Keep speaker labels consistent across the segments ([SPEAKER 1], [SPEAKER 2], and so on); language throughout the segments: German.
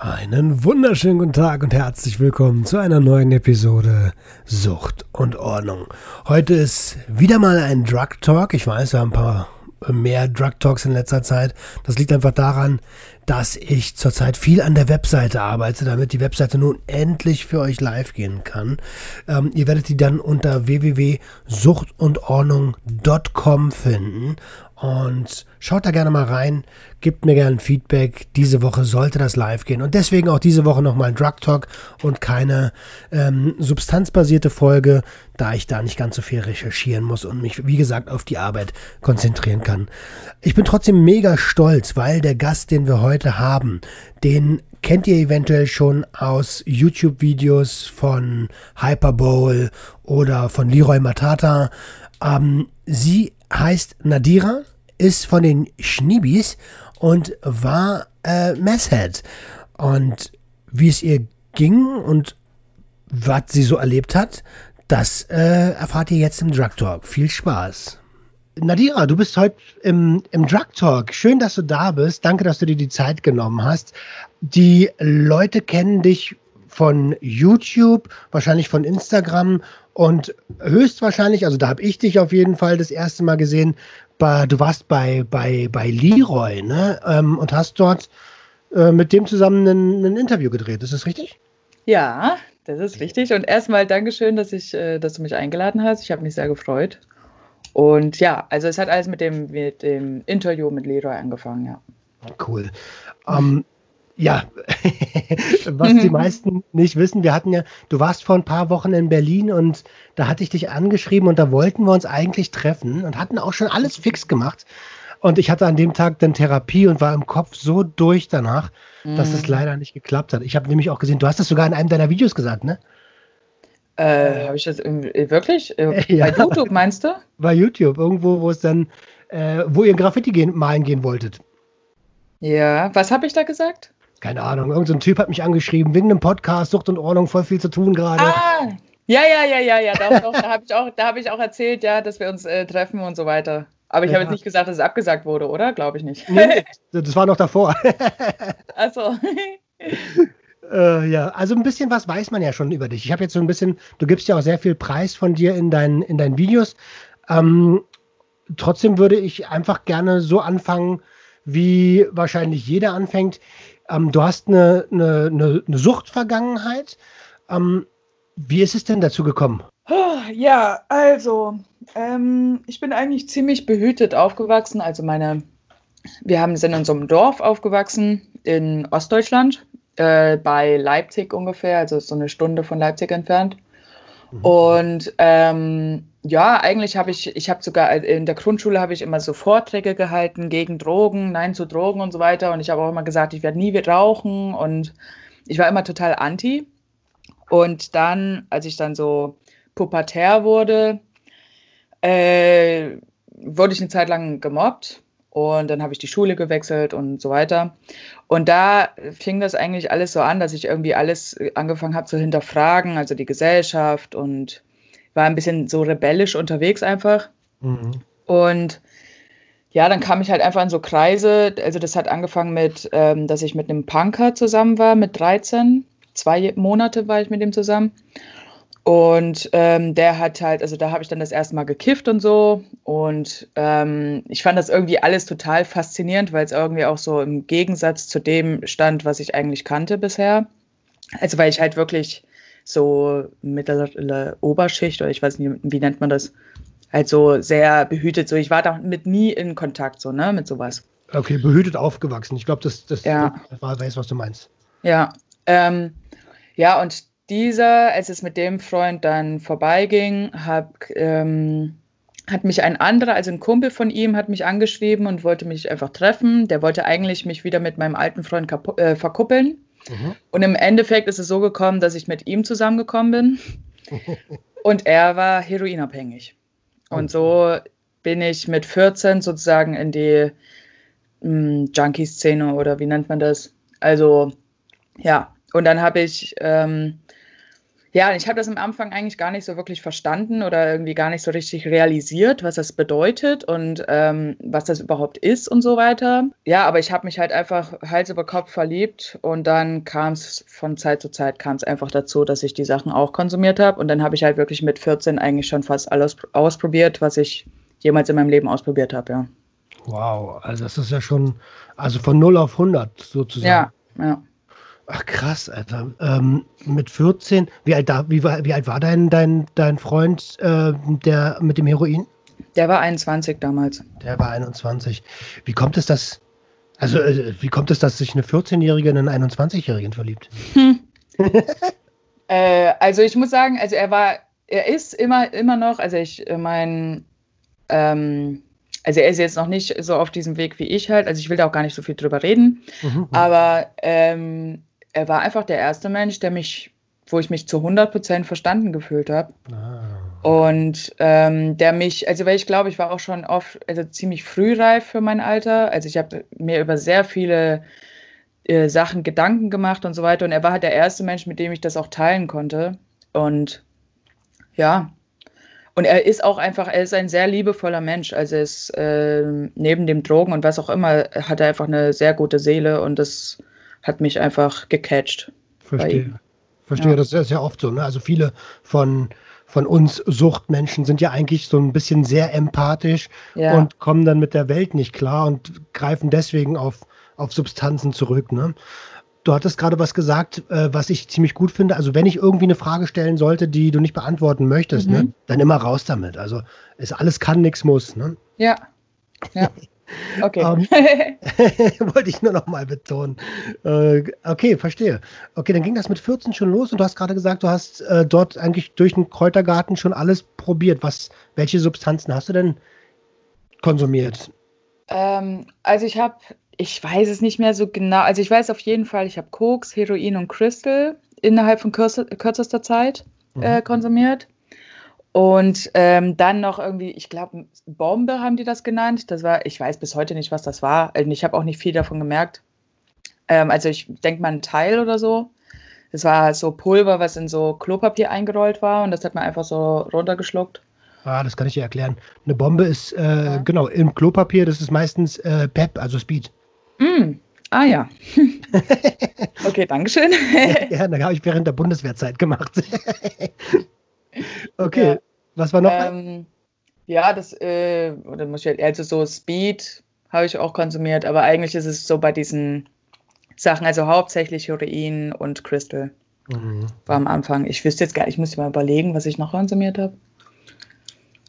[SPEAKER 1] Einen wunderschönen guten Tag und herzlich willkommen zu einer neuen Episode Sucht und Ordnung. Heute ist wieder mal ein Drug Talk. Ich weiß, wir haben ein paar mehr Drug Talks in letzter Zeit. Das liegt einfach daran, dass ich zurzeit viel an der Webseite arbeite, damit die Webseite nun endlich für euch live gehen kann. Ähm, ihr werdet die dann unter www.suchtundordnung.com finden und schaut da gerne mal rein, gebt mir gerne Feedback. Diese Woche sollte das live gehen. Und deswegen auch diese Woche nochmal ein Drug Talk und keine ähm, substanzbasierte Folge, da ich da nicht ganz so viel recherchieren muss und mich, wie gesagt, auf die Arbeit konzentrieren kann. Ich bin trotzdem mega stolz, weil der Gast, den wir heute haben, den kennt ihr eventuell schon aus YouTube-Videos von Hyperbowl oder von Leroy Matata. Ähm, sie heißt Nadira, ist von den Schniebis und war äh, Messhead. Und wie es ihr ging und was sie so erlebt hat, das äh, erfahrt ihr jetzt im Drug Talk. Viel Spaß. Nadira, du bist heute im, im Drug Talk. Schön, dass du da bist. Danke, dass du dir die Zeit genommen hast. Die Leute kennen dich von YouTube, wahrscheinlich von Instagram und höchstwahrscheinlich, also da habe ich dich auf jeden Fall das erste Mal gesehen, bei, du warst bei, bei, bei Leroy, ne? Ähm, und hast dort äh, mit dem zusammen ein, ein, Interview gedreht. Ist das richtig?
[SPEAKER 2] Ja, das ist richtig. Und erstmal Dankeschön, dass, ich, äh, dass du mich eingeladen hast. Ich habe mich sehr gefreut. Und ja, also es hat alles mit dem, mit dem Interview mit Leroy angefangen, ja.
[SPEAKER 1] Cool. Ähm, ja, was die meisten nicht wissen, wir hatten ja, du warst vor ein paar Wochen in Berlin und da hatte ich dich angeschrieben und da wollten wir uns eigentlich treffen und hatten auch schon alles fix gemacht. Und ich hatte an dem Tag dann Therapie und war im Kopf so durch danach, mhm. dass es mhm. leider nicht geklappt hat. Ich habe nämlich auch gesehen, du hast das sogar in einem deiner Videos gesagt, ne?
[SPEAKER 2] Äh, habe ich das wirklich? Äh, ja. Bei YouTube meinst du?
[SPEAKER 1] Bei YouTube, irgendwo, wo es dann, äh, wo ihr Graffiti gehen, malen gehen wolltet.
[SPEAKER 2] Ja, was habe ich da gesagt?
[SPEAKER 1] Keine Ahnung, irgendein so Typ hat mich angeschrieben, wegen einem Podcast, Sucht und Ordnung, voll viel zu tun gerade. Ah,
[SPEAKER 2] ja, ja, ja, ja, ja, doch, da habe ich, auch, hab ich auch erzählt, ja, dass wir uns äh, treffen und so weiter. Aber ich ja. habe jetzt nicht gesagt, dass es abgesagt wurde, oder? Glaube ich nicht.
[SPEAKER 1] Nee, das war noch davor.
[SPEAKER 2] Achso.
[SPEAKER 1] äh, ja, also ein bisschen was weiß man ja schon über dich. Ich habe jetzt so ein bisschen, du gibst ja auch sehr viel Preis von dir in, dein, in deinen Videos. Ähm, trotzdem würde ich einfach gerne so anfangen, wie wahrscheinlich jeder anfängt. Ähm, du hast eine, eine, eine, eine Suchtvergangenheit. Ähm, wie ist es denn dazu gekommen?
[SPEAKER 2] Ja, also ähm, ich bin eigentlich ziemlich behütet aufgewachsen. Also meine, wir haben, sind in so einem Dorf aufgewachsen in Ostdeutschland, äh, bei Leipzig ungefähr, also so eine Stunde von Leipzig entfernt. Mhm. Und ähm, ja, eigentlich habe ich, ich habe sogar in der Grundschule habe ich immer so Vorträge gehalten gegen Drogen, Nein zu Drogen und so weiter. Und ich habe auch immer gesagt, ich werde nie rauchen. Und ich war immer total anti. Und dann, als ich dann so pubertär wurde, äh, wurde ich eine Zeit lang gemobbt. Und dann habe ich die Schule gewechselt und so weiter. Und da fing das eigentlich alles so an, dass ich irgendwie alles angefangen habe zu hinterfragen, also die Gesellschaft und war ein bisschen so rebellisch unterwegs einfach. Mhm. Und ja, dann kam ich halt einfach in so Kreise. Also das hat angefangen mit, ähm, dass ich mit einem Punker zusammen war, mit 13. Zwei Monate war ich mit ihm zusammen. Und ähm, der hat halt, also da habe ich dann das erste Mal gekifft und so. Und ähm, ich fand das irgendwie alles total faszinierend, weil es irgendwie auch so im Gegensatz zu dem stand, was ich eigentlich kannte bisher. Also weil ich halt wirklich so mittlere Oberschicht oder ich weiß nicht, wie nennt man das, halt so sehr behütet. So, ich war damit nie in Kontakt, so, ne, mit sowas.
[SPEAKER 1] Okay, behütet aufgewachsen. Ich glaube, das, das, ja. das weiß, was du meinst.
[SPEAKER 2] Ja. Ähm, ja, und dieser, als es mit dem Freund dann vorbeiging, hab, ähm, hat mich ein anderer, also ein Kumpel von ihm, hat mich angeschrieben und wollte mich einfach treffen. Der wollte eigentlich mich wieder mit meinem alten Freund äh, verkuppeln. Mhm. Und im Endeffekt ist es so gekommen, dass ich mit ihm zusammengekommen bin. Und er war heroinabhängig. Und so bin ich mit 14 sozusagen in die hm, Junkie-Szene oder wie nennt man das? Also, ja. Und dann habe ich ähm, ja, ich habe das am Anfang eigentlich gar nicht so wirklich verstanden oder irgendwie gar nicht so richtig realisiert, was das bedeutet und ähm, was das überhaupt ist und so weiter. Ja, aber ich habe mich halt einfach Hals über Kopf verliebt und dann kam es von Zeit zu Zeit kam es einfach dazu, dass ich die Sachen auch konsumiert habe und dann habe ich halt wirklich mit 14 eigentlich schon fast alles ausprobiert, was ich jemals in meinem Leben ausprobiert habe, ja.
[SPEAKER 1] Wow, also das ist ja schon, also von 0 auf 100 sozusagen.
[SPEAKER 2] Ja, ja.
[SPEAKER 1] Ach krass, Alter. Ähm, mit 14, wie alt, da, wie, wie alt war dein, dein, dein Freund, äh, der mit dem Heroin?
[SPEAKER 2] Der war 21 damals.
[SPEAKER 1] Der war 21. Wie kommt es, dass, also äh, wie kommt es, dass sich eine 14-Jährige in einen 21-Jährigen verliebt? Hm.
[SPEAKER 2] äh, also ich muss sagen, also er war, er ist immer, immer noch, also ich äh, mein, ähm, also er ist jetzt noch nicht so auf diesem Weg wie ich halt, also ich will da auch gar nicht so viel drüber reden, mhm. mhm. aber ähm, er war einfach der erste Mensch, der mich, wo ich mich zu 100% verstanden gefühlt habe. Ah. Und ähm, der mich, also weil ich glaube, ich war auch schon oft, also ziemlich frühreif für mein Alter. Also ich habe mir über sehr viele äh, Sachen Gedanken gemacht und so weiter. Und er war halt der erste Mensch, mit dem ich das auch teilen konnte. Und ja, und er ist auch einfach, er ist ein sehr liebevoller Mensch. Also er ist äh, neben dem Drogen und was auch immer, hat er einfach eine sehr gute Seele und das hat mich einfach gecatcht.
[SPEAKER 1] Verstehe. Verstehe, ja. das ist ja oft so. Ne? Also viele von, von uns Suchtmenschen sind ja eigentlich so ein bisschen sehr empathisch ja. und kommen dann mit der Welt nicht klar und greifen deswegen auf, auf Substanzen zurück. Ne? Du hattest gerade was gesagt, äh, was ich ziemlich gut finde. Also wenn ich irgendwie eine Frage stellen sollte, die du nicht beantworten möchtest, ne, mhm. ne, dann immer raus damit. Also ist alles kann, nichts muss. Ne?
[SPEAKER 2] Ja. Ja. Okay. Um,
[SPEAKER 1] ähm, wollte ich nur noch mal betonen. Äh, okay, verstehe. Okay, dann ging das mit 14 schon los und du hast gerade gesagt, du hast äh, dort eigentlich durch den Kräutergarten schon alles probiert. Was, welche Substanzen hast du denn konsumiert?
[SPEAKER 2] Ähm, also ich habe, ich weiß es nicht mehr so genau. Also ich weiß auf jeden Fall, ich habe Koks, Heroin und Crystal innerhalb von kürzester Zeit äh, mhm. konsumiert. Und ähm, dann noch irgendwie, ich glaube, Bombe haben die das genannt. Das war, ich weiß bis heute nicht, was das war. Ich habe auch nicht viel davon gemerkt. Ähm, also ich denke mal ein Teil oder so. Das war so Pulver, was in so Klopapier eingerollt war und das hat man einfach so runtergeschluckt.
[SPEAKER 1] Ah, das kann ich dir erklären. Eine Bombe ist, äh, ja. genau, im Klopapier, das ist meistens äh, PEP, also Speed.
[SPEAKER 2] Mm. Ah ja. okay, Dankeschön.
[SPEAKER 1] ja, ja, da habe ich während der Bundeswehrzeit gemacht. Okay, ja. Was war noch? Ähm,
[SPEAKER 2] ja, das, äh, oder muss ich halt, also so Speed habe ich auch konsumiert, aber eigentlich ist es so bei diesen Sachen, also hauptsächlich Heroin und Crystal. Mhm. War am Anfang. Ich wüsste jetzt gar nicht, ich muss mal überlegen, was ich noch konsumiert habe.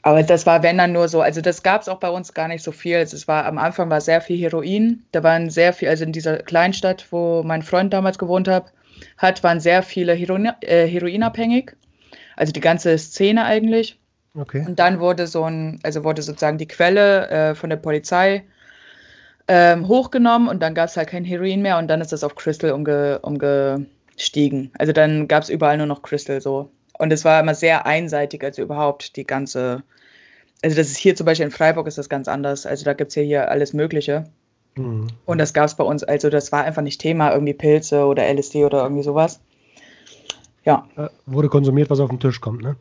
[SPEAKER 2] Aber das war, wenn dann nur so, also das gab es auch bei uns gar nicht so viel. Also es war am Anfang war sehr viel Heroin. Da waren sehr viel, also in dieser Kleinstadt, wo mein Freund damals gewohnt hat, hat, waren sehr viele Heroin, äh, heroinabhängig also die ganze Szene eigentlich. Okay. Und dann wurde so ein, also wurde sozusagen die Quelle äh, von der Polizei ähm, hochgenommen und dann gab es halt kein Heroin mehr und dann ist das auf Crystal umge, umgestiegen. Also dann gab es überall nur noch Crystal so. Und es war immer sehr einseitig, also überhaupt die ganze, also das ist hier zum Beispiel in Freiburg ist das ganz anders. Also da gibt es ja hier alles Mögliche. Mhm. Und das gab es bei uns, also das war einfach nicht Thema, irgendwie Pilze oder LSD oder irgendwie sowas. Ja.
[SPEAKER 1] Wurde konsumiert, was auf den Tisch kommt, ne?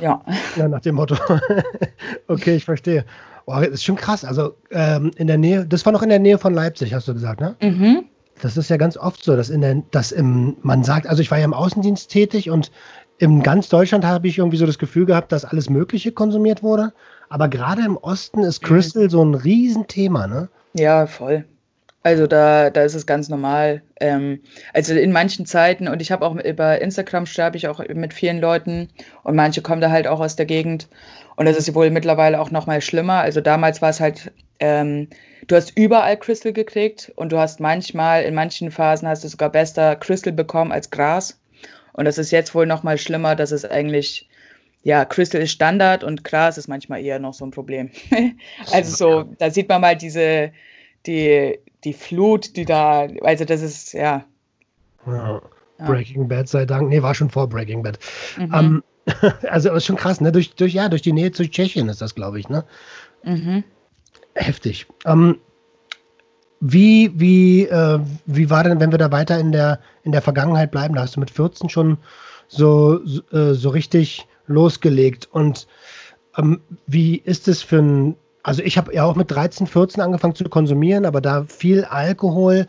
[SPEAKER 2] Ja.
[SPEAKER 1] Ja, nach dem Motto. okay, ich verstehe. Oh, das ist schon krass. Also ähm, in der Nähe, das war noch in der Nähe von Leipzig, hast du gesagt, ne? Mhm. Das ist ja ganz oft so, dass in der, dass im, man sagt, also ich war ja im Außendienst tätig und in ganz Deutschland habe ich irgendwie so das Gefühl gehabt, dass alles Mögliche konsumiert wurde. Aber gerade im Osten ist Crystal mhm. so ein Riesenthema, ne?
[SPEAKER 2] Ja, voll. Also da, da ist es ganz normal. Ähm, also in manchen Zeiten, und ich habe auch über Instagram schreibe ich auch mit vielen Leuten und manche kommen da halt auch aus der Gegend. Und das ist wohl mittlerweile auch noch mal schlimmer. Also damals war es halt, ähm, du hast überall Crystal gekriegt und du hast manchmal, in manchen Phasen hast du sogar besser Crystal bekommen als Gras. Und das ist jetzt wohl noch mal schlimmer, dass es eigentlich, ja, Crystal ist Standard und Gras ist manchmal eher noch so ein Problem. also so, da sieht man mal diese, die, die Flut, die da, also das ist, ja.
[SPEAKER 1] ja. Breaking Bad sei Dank, nee, war schon vor Breaking Bad. Mhm. Ähm, also ist schon krass, ne? Durch, durch, ja, durch die Nähe zu Tschechien ist das, glaube ich, ne? Mhm. Heftig. Ähm, wie, wie, äh, wie war denn, wenn wir da weiter in der, in der Vergangenheit bleiben? Da hast du mit 14 schon so, so, äh, so richtig losgelegt. Und ähm, wie ist es für ein, also ich habe ja auch mit 13, 14 angefangen zu konsumieren, aber da viel Alkohol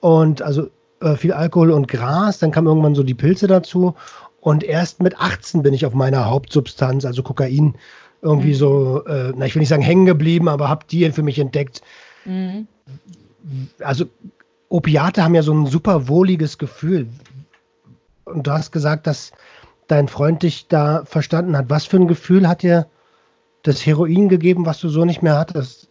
[SPEAKER 1] und also äh, viel Alkohol und Gras, dann kam irgendwann so die Pilze dazu und erst mit 18 bin ich auf meiner Hauptsubstanz, also Kokain, irgendwie mhm. so, äh, na ich will nicht sagen hängen geblieben, aber habe die für mich entdeckt. Mhm. Also Opiate haben ja so ein super wohliges Gefühl. Und du hast gesagt, dass dein Freund dich da verstanden hat. Was für ein Gefühl hat dir das Heroin gegeben, was du so nicht mehr hattest?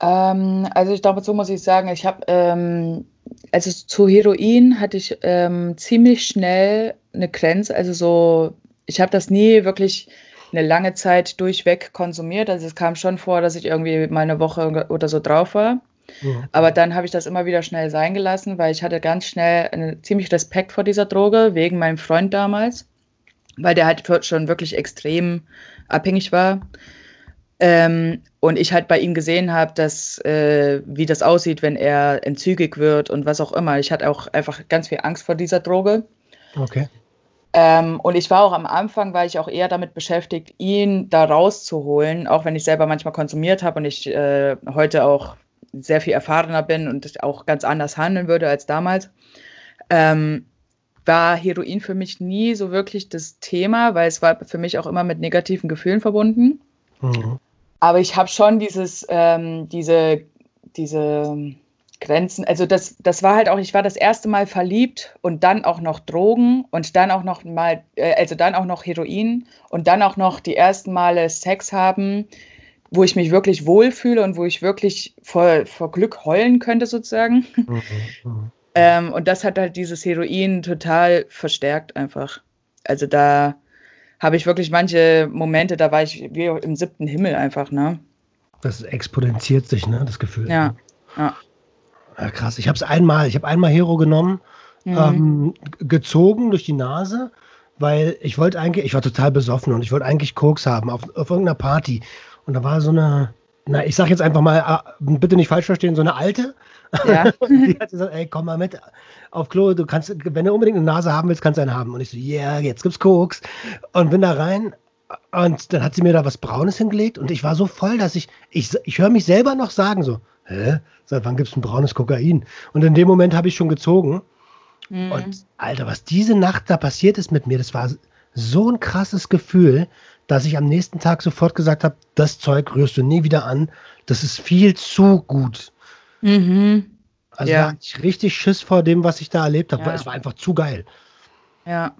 [SPEAKER 2] Ähm, also ich glaube, so muss ich sagen, ich habe, ähm, also zu Heroin hatte ich ähm, ziemlich schnell eine Grenze. Also so, ich habe das nie wirklich eine lange Zeit durchweg konsumiert. Also es kam schon vor, dass ich irgendwie mal eine Woche oder so drauf war. Ja. Aber dann habe ich das immer wieder schnell sein gelassen, weil ich hatte ganz schnell einen, ziemlich Respekt vor dieser Droge, wegen meinem Freund damals, weil der halt schon wirklich extrem abhängig war. Ähm, und ich halt bei ihm gesehen habe, dass äh, wie das aussieht, wenn er entzügig wird und was auch immer. Ich hatte auch einfach ganz viel Angst vor dieser Droge.
[SPEAKER 1] Okay.
[SPEAKER 2] Ähm, und ich war auch am Anfang, war ich auch eher damit beschäftigt, ihn da rauszuholen, auch wenn ich selber manchmal konsumiert habe und ich äh, heute auch sehr viel erfahrener bin und auch ganz anders handeln würde als damals. Ähm, war Heroin für mich nie so wirklich das Thema, weil es war für mich auch immer mit negativen Gefühlen verbunden. Mhm. Aber ich habe schon dieses, ähm, diese, diese Grenzen, also das, das war halt auch, ich war das erste Mal verliebt und dann auch noch Drogen und dann auch noch mal, äh, also dann auch noch Heroin und dann auch noch die ersten Male Sex haben, wo ich mich wirklich wohlfühle und wo ich wirklich vor, vor Glück heulen könnte sozusagen. Mhm. Ähm, und das hat halt dieses Heroin total verstärkt einfach. Also da habe ich wirklich manche Momente, da war ich wie im siebten Himmel einfach, ne?
[SPEAKER 1] Das exponentiert sich, ne, das Gefühl.
[SPEAKER 2] Ja, ja.
[SPEAKER 1] ja krass. Ich habe es einmal, ich habe einmal Hero genommen, mhm. ähm, gezogen durch die Nase, weil ich wollte eigentlich, ich war total besoffen und ich wollte eigentlich Koks haben auf, auf irgendeiner Party. Und da war so eine, na, ich sag jetzt einfach mal, ah, bitte nicht falsch verstehen, so eine alte. Ja. die hat gesagt, ey, komm mal mit auf Klo, du kannst, wenn du unbedingt eine Nase haben willst, kannst du eine haben. Und ich so, ja, yeah, jetzt gibt's Koks. Und bin da rein und dann hat sie mir da was Braunes hingelegt und ich war so voll, dass ich, ich, ich höre mich selber noch sagen so, hä, seit wann gibt's ein braunes Kokain? Und in dem Moment habe ich schon gezogen. Mhm. Und Alter, was diese Nacht da passiert ist mit mir, das war so ein krasses Gefühl dass ich am nächsten Tag sofort gesagt habe, das Zeug rührst du nie wieder an. Das ist viel zu gut. Mhm. Also ja. ich richtig Schiss vor dem, was ich da erlebt habe. Ja. Es war einfach zu geil.
[SPEAKER 2] Ja.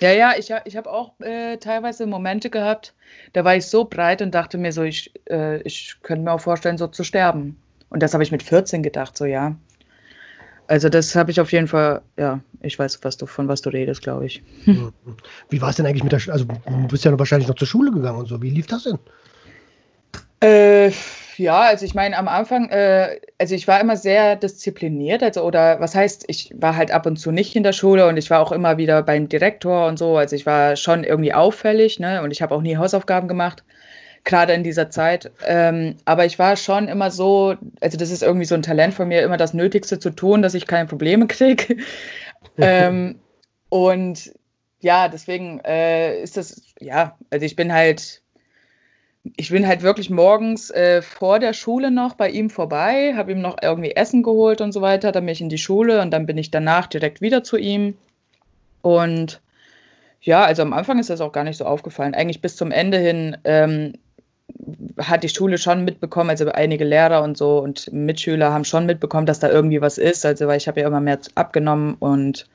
[SPEAKER 2] Ja, ja, ich, ich habe auch äh, teilweise Momente gehabt, da war ich so breit und dachte mir so, ich, äh, ich könnte mir auch vorstellen, so zu sterben. Und das habe ich mit 14 gedacht, so ja. Also das habe ich auf jeden Fall, ja, ich weiß, was du, von was du redest, glaube ich.
[SPEAKER 1] Mhm. Wie war es denn eigentlich mit der Schule? Also du bist ja wahrscheinlich noch zur Schule gegangen und so. Wie lief das denn?
[SPEAKER 2] Äh, ja, also ich meine, am Anfang, äh, also ich war immer sehr diszipliniert, also oder was heißt, ich war halt ab und zu nicht in der Schule und ich war auch immer wieder beim Direktor und so, also ich war schon irgendwie auffällig, ne, und ich habe auch nie Hausaufgaben gemacht gerade in dieser Zeit. Ähm, aber ich war schon immer so, also das ist irgendwie so ein Talent von mir, immer das Nötigste zu tun, dass ich keine Probleme kriege. ähm, und ja, deswegen äh, ist das, ja, also ich bin halt, ich bin halt wirklich morgens äh, vor der Schule noch bei ihm vorbei, habe ihm noch irgendwie Essen geholt und so weiter, dann bin ich in die Schule und dann bin ich danach direkt wieder zu ihm. Und ja, also am Anfang ist das auch gar nicht so aufgefallen. Eigentlich bis zum Ende hin ähm, hat die Schule schon mitbekommen, also einige Lehrer und so und Mitschüler haben schon mitbekommen, dass da irgendwie was ist. Also weil ich habe ja immer mehr abgenommen und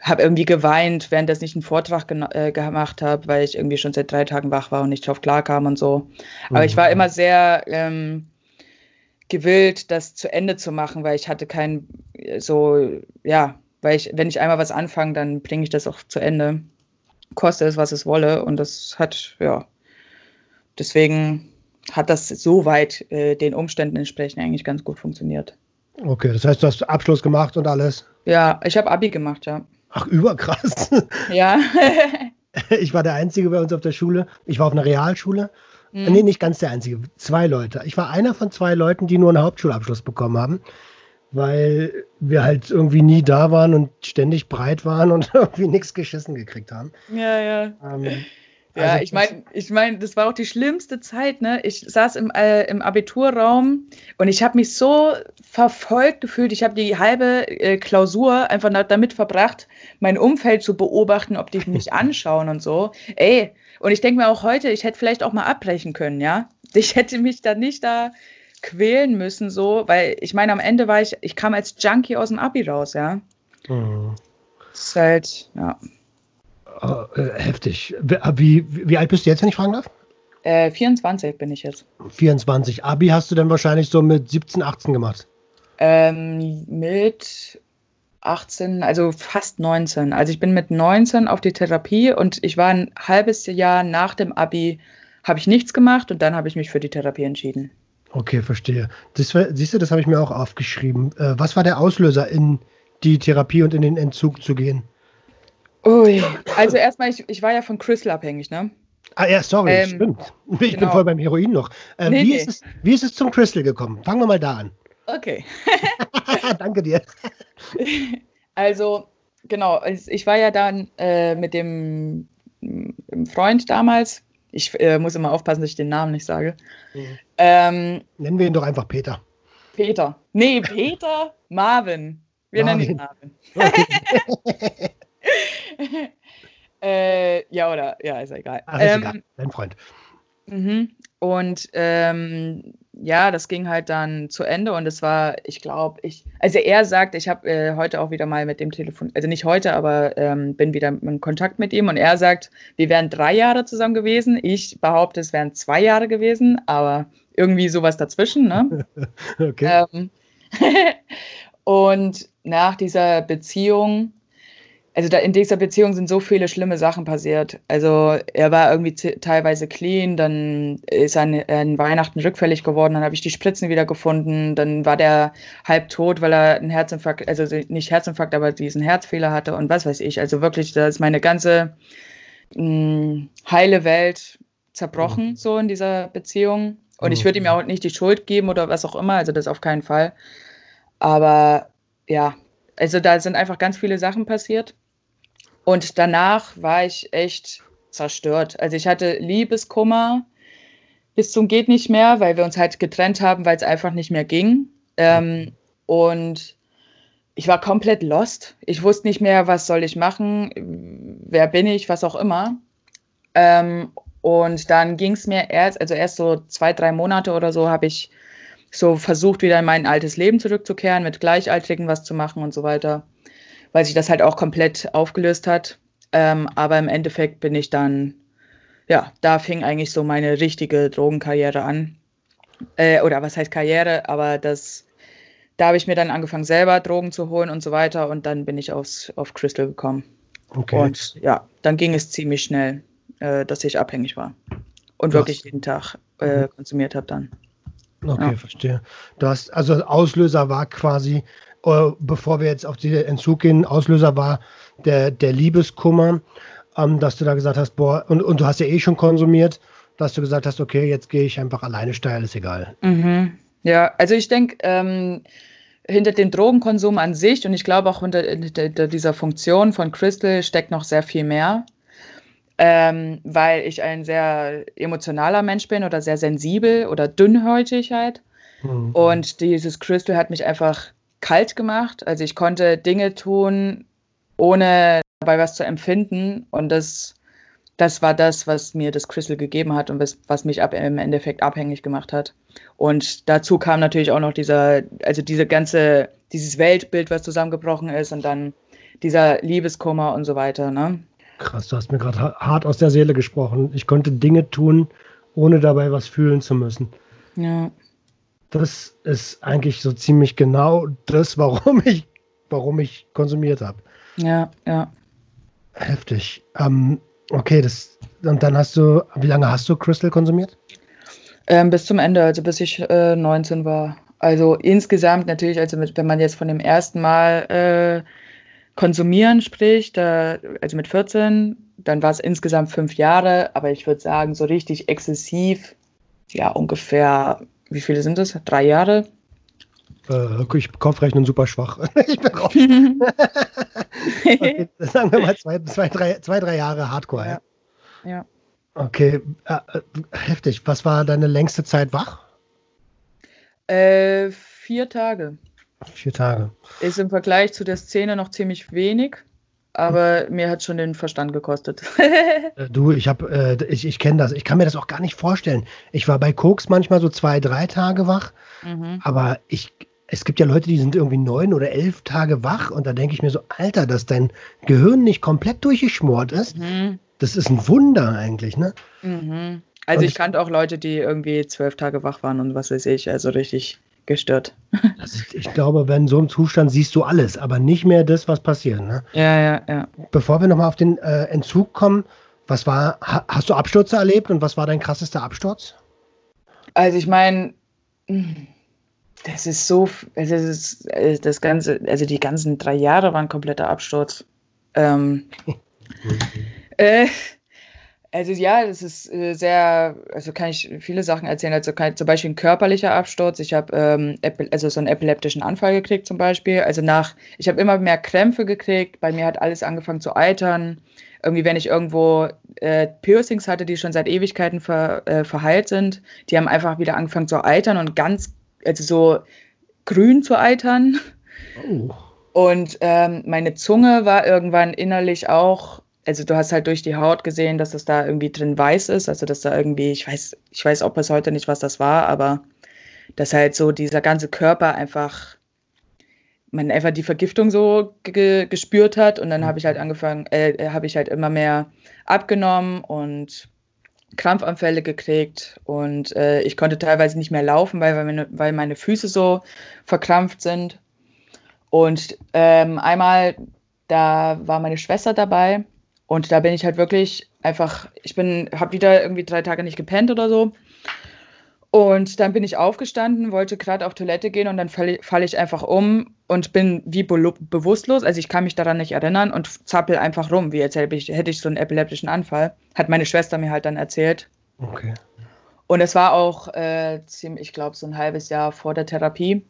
[SPEAKER 2] habe irgendwie geweint, während ich einen Vortrag äh, gemacht habe, weil ich irgendwie schon seit drei Tagen wach war und nicht drauf klarkam und so. Aber mhm. ich war mhm. immer sehr ähm, gewillt, das zu Ende zu machen, weil ich hatte kein so, ja, weil ich, wenn ich einmal was anfange, dann bringe ich das auch zu Ende. Koste es, was es wolle. Und das hat, ja, deswegen hat das soweit äh, den Umständen entsprechend eigentlich ganz gut funktioniert.
[SPEAKER 1] Okay, das heißt, du hast Abschluss gemacht und alles?
[SPEAKER 2] Ja, ich habe Abi gemacht, ja.
[SPEAKER 1] Ach, überkrass.
[SPEAKER 2] Ja.
[SPEAKER 1] ich war der Einzige bei uns auf der Schule. Ich war auf einer Realschule. Mhm. Nee, nicht ganz der Einzige. Zwei Leute. Ich war einer von zwei Leuten, die nur einen Hauptschulabschluss bekommen haben, weil wir halt irgendwie nie da waren und ständig breit waren und irgendwie nichts geschissen gekriegt haben.
[SPEAKER 2] Ja, ja. Ähm, ja, also ich meine, ich mein, das war auch die schlimmste Zeit, ne? Ich saß im, äh, im Abiturraum und ich habe mich so verfolgt gefühlt. Ich habe die halbe äh, Klausur einfach damit verbracht, mein Umfeld zu beobachten, ob die mich anschauen und so. Ey, und ich denke mir auch heute, ich hätte vielleicht auch mal abbrechen können, ja? Ich hätte mich da nicht da quälen müssen, so, weil ich meine, am Ende war ich, ich kam als Junkie aus dem Abi raus, ja. Mhm. Das ist halt, ja.
[SPEAKER 1] Oh, äh, heftig. Wie, wie, wie, alt bist du jetzt, wenn ich fragen darf?
[SPEAKER 2] Äh, 24 bin ich jetzt.
[SPEAKER 1] 24. Abi hast du dann wahrscheinlich so mit 17, 18 gemacht?
[SPEAKER 2] Ähm, mit 18, also fast 19. Also ich bin mit 19 auf die Therapie und ich war ein halbes Jahr nach dem Abi, habe ich nichts gemacht und dann habe ich mich für die Therapie entschieden.
[SPEAKER 1] Okay, verstehe. Das, siehst du, das habe ich mir auch aufgeschrieben. Äh, was war der Auslöser, in die Therapie und in den Entzug zu gehen?
[SPEAKER 2] Ui. Also erstmal, ich, ich war ja von Crystal abhängig, ne?
[SPEAKER 1] Ah ja, sorry, ähm, stimmt. Ich genau. bin voll beim Heroin noch. Äh, nee, wie, nee. Ist es, wie ist es zum Crystal gekommen? Fangen wir mal da an.
[SPEAKER 2] Okay.
[SPEAKER 1] Danke dir.
[SPEAKER 2] Also, genau, ich war ja dann äh, mit dem Freund damals. Ich äh, muss immer aufpassen, dass ich den Namen nicht sage.
[SPEAKER 1] Mhm. Ähm, nennen wir ihn doch einfach Peter.
[SPEAKER 2] Peter. Nee, Peter Marvin. Wir Marvin. nennen ihn Marvin. Okay. äh, ja, oder? Ja, ist egal.
[SPEAKER 1] Ach, ist ähm, egal. Dein Freund.
[SPEAKER 2] Mhm. Und ähm, ja, das ging halt dann zu Ende und es war, ich glaube, ich, also er sagt, ich habe äh, heute auch wieder mal mit dem Telefon, also nicht heute, aber ähm, bin wieder in Kontakt mit ihm und er sagt, wir wären drei Jahre zusammen gewesen. Ich behaupte, es wären zwei Jahre gewesen, aber irgendwie sowas dazwischen, ne? okay. Ähm, und nach dieser Beziehung also da in dieser Beziehung sind so viele schlimme Sachen passiert. Also er war irgendwie teilweise clean, dann ist er an, Weihnachten rückfällig geworden, dann habe ich die Spritzen wieder gefunden, dann war der halb tot, weil er einen Herzinfarkt, also nicht Herzinfarkt, aber diesen Herzfehler hatte und was weiß ich. Also wirklich, da ist meine ganze mh, hm, heile Welt zerbrochen, mhm. so in dieser Beziehung. Und mhm. ich würde ihm auch nicht die Schuld geben oder was auch immer, also das auf keinen Fall. Aber ja, also da sind einfach ganz viele Sachen passiert. Und danach war ich echt zerstört. Also ich hatte Liebeskummer bis zum geht nicht mehr, weil wir uns halt getrennt haben, weil es einfach nicht mehr ging. Ähm, und ich war komplett lost. Ich wusste nicht mehr, was soll ich machen, wer bin ich, was auch immer. Ähm, und dann ging es mir erst, also erst so zwei, drei Monate oder so, habe ich so versucht, wieder in mein altes Leben zurückzukehren, mit Gleichaltrigen was zu machen und so weiter weil sich das halt auch komplett aufgelöst hat. Ähm, aber im Endeffekt bin ich dann, ja, da fing eigentlich so meine richtige Drogenkarriere an. Äh, oder was heißt Karriere, aber das, da habe ich mir dann angefangen, selber Drogen zu holen und so weiter. Und dann bin ich aufs, auf Crystal gekommen. Okay. Und ja, dann ging es ziemlich schnell, äh, dass ich abhängig war. Und wirklich jeden Tag äh, mhm. konsumiert habe dann.
[SPEAKER 1] Okay, ja. verstehe. Das, also Auslöser war quasi äh, bevor wir jetzt auf den Entzug gehen, Auslöser war der, der Liebeskummer, ähm, dass du da gesagt hast, boah, und, und du hast ja eh schon konsumiert, dass du gesagt hast, okay, jetzt gehe ich einfach alleine steil, ist egal.
[SPEAKER 2] Mhm. Ja, also ich denke, ähm, hinter dem Drogenkonsum an sich und ich glaube auch hinter, hinter, dieser Funktion von Crystal steckt noch sehr viel mehr. Ähm, weil ich ein sehr emotionaler Mensch bin oder sehr sensibel oder dünnhäutig halt. Mhm. Und dieses Crystal hat mich einfach kalt gemacht. Also ich konnte Dinge tun, ohne dabei was zu empfinden. Und das, das war das, was mir das Crystal gegeben hat und was, was mich ab, im Endeffekt abhängig gemacht hat. Und dazu kam natürlich auch noch dieser, also diese ganze, dieses Weltbild, was zusammengebrochen ist und dann dieser Liebeskummer und so weiter. Ne?
[SPEAKER 1] Krass, du hast mir gerade hart aus der Seele gesprochen. Ich konnte Dinge tun, ohne dabei was fühlen zu müssen.
[SPEAKER 2] Ja
[SPEAKER 1] das ist eigentlich so ziemlich genau das, warum ich, warum ich konsumiert habe.
[SPEAKER 2] Ja, ja.
[SPEAKER 1] Heftig. Ähm, okay, das und dann hast du, wie lange hast du Crystal konsumiert?
[SPEAKER 2] Ähm, bis zum Ende, also bis ich äh, 19 war. Also insgesamt natürlich, also mit, wenn man jetzt von dem ersten Mal äh, konsumieren, sprich, da, also mit 14, dann war es insgesamt fünf Jahre, aber ich würde sagen, so richtig exzessiv, ja, ungefähr, wie viele sind das? Drei Jahre?
[SPEAKER 1] Äh, ich Kopfrechnen super schwach. ich bin raus. okay, sagen wir mal zwei, zwei, drei, zwei, drei Jahre Hardcore. Ja. ja. ja. Okay, äh, äh, heftig. Was war deine längste Zeit wach?
[SPEAKER 2] Äh, vier Tage.
[SPEAKER 1] Vier Tage.
[SPEAKER 2] Ist im Vergleich zu der Szene noch ziemlich wenig, aber mir hat schon den Verstand gekostet.
[SPEAKER 1] Äh, du, ich habe, äh, ich, ich kenne das. Ich kann mir das auch gar nicht vorstellen. Ich war bei Koks manchmal so zwei, drei Tage wach, mhm. aber ich, es gibt ja Leute, die sind irgendwie neun oder elf Tage wach und da denke ich mir so, Alter, dass dein Gehirn nicht komplett durchgeschmort ist, mhm. das ist ein Wunder eigentlich, ne?
[SPEAKER 2] Mhm. Also ich, ich kannte auch Leute, die irgendwie zwölf Tage wach waren und was weiß ich, also richtig gestört.
[SPEAKER 1] Ist, ich glaube, wenn so einem Zustand siehst du alles, aber nicht mehr das, was passiert. Ne?
[SPEAKER 2] Ja, ja, ja.
[SPEAKER 1] Bevor wir nochmal auf den äh, Entzug kommen, was war, ha, hast du Abstürze erlebt und was war dein krassester Absturz?
[SPEAKER 2] Also ich meine, das ist so, also das, ist, äh, das ganze, also die ganzen drei Jahre waren kompletter Absturz. Ähm, äh, also ja, das ist äh, sehr, also kann ich viele Sachen erzählen. Also kann, zum Beispiel ein körperlicher Absturz. Ich habe ähm, also so einen epileptischen Anfall gekriegt zum Beispiel. Also nach, ich habe immer mehr Krämpfe gekriegt. Bei mir hat alles angefangen zu eitern. Irgendwie, wenn ich irgendwo äh, Piercings hatte, die schon seit Ewigkeiten ver, äh, verheilt sind, die haben einfach wieder angefangen zu eitern und ganz also so grün zu eitern. Oh. Und ähm, meine Zunge war irgendwann innerlich auch, also du hast halt durch die Haut gesehen, dass das da irgendwie drin weiß ist, also dass da irgendwie, ich weiß, ich weiß auch bis heute nicht, was das war, aber dass halt so dieser ganze Körper einfach, man einfach die Vergiftung so ge gespürt hat und dann habe ich halt angefangen, äh, habe ich halt immer mehr abgenommen und Krampfanfälle gekriegt und äh, ich konnte teilweise nicht mehr laufen, weil, weil, meine, weil meine Füße so verkrampft sind. Und ähm, einmal, da war meine Schwester dabei und da bin ich halt wirklich einfach, ich bin, habe wieder irgendwie drei Tage nicht gepennt oder so und dann bin ich aufgestanden, wollte gerade auf Toilette gehen und dann falle fall ich einfach um und bin wie be bewusstlos. Also ich kann mich daran nicht erinnern und zappel einfach rum, wie als hätte ich, hätte ich so einen epileptischen Anfall. Hat meine Schwester mir halt dann erzählt. Okay. Und es war auch äh, ziemlich, ich glaube, so ein halbes Jahr vor der Therapie.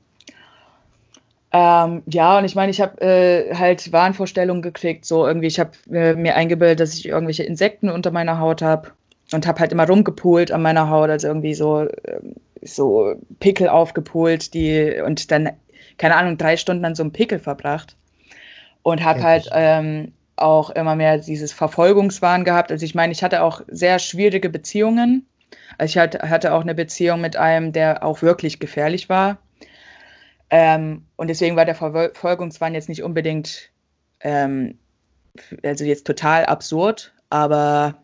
[SPEAKER 2] Ähm, ja, und ich meine, ich habe äh, halt Wahnvorstellungen gekriegt, so irgendwie, ich habe äh, mir eingebildet, dass ich irgendwelche Insekten unter meiner Haut habe und habe halt immer rumgepult an meiner Haut, also irgendwie so, ähm, so Pickel aufgepult, die und dann, keine Ahnung, drei Stunden an so einem Pickel verbracht. Und habe halt ähm, auch immer mehr dieses Verfolgungswahn gehabt. Also ich meine, ich hatte auch sehr schwierige Beziehungen. Also ich hatte, hatte auch eine Beziehung mit einem, der auch wirklich gefährlich war. Ähm, und deswegen war der Verfolgungswahn jetzt nicht unbedingt, ähm, also jetzt total absurd, aber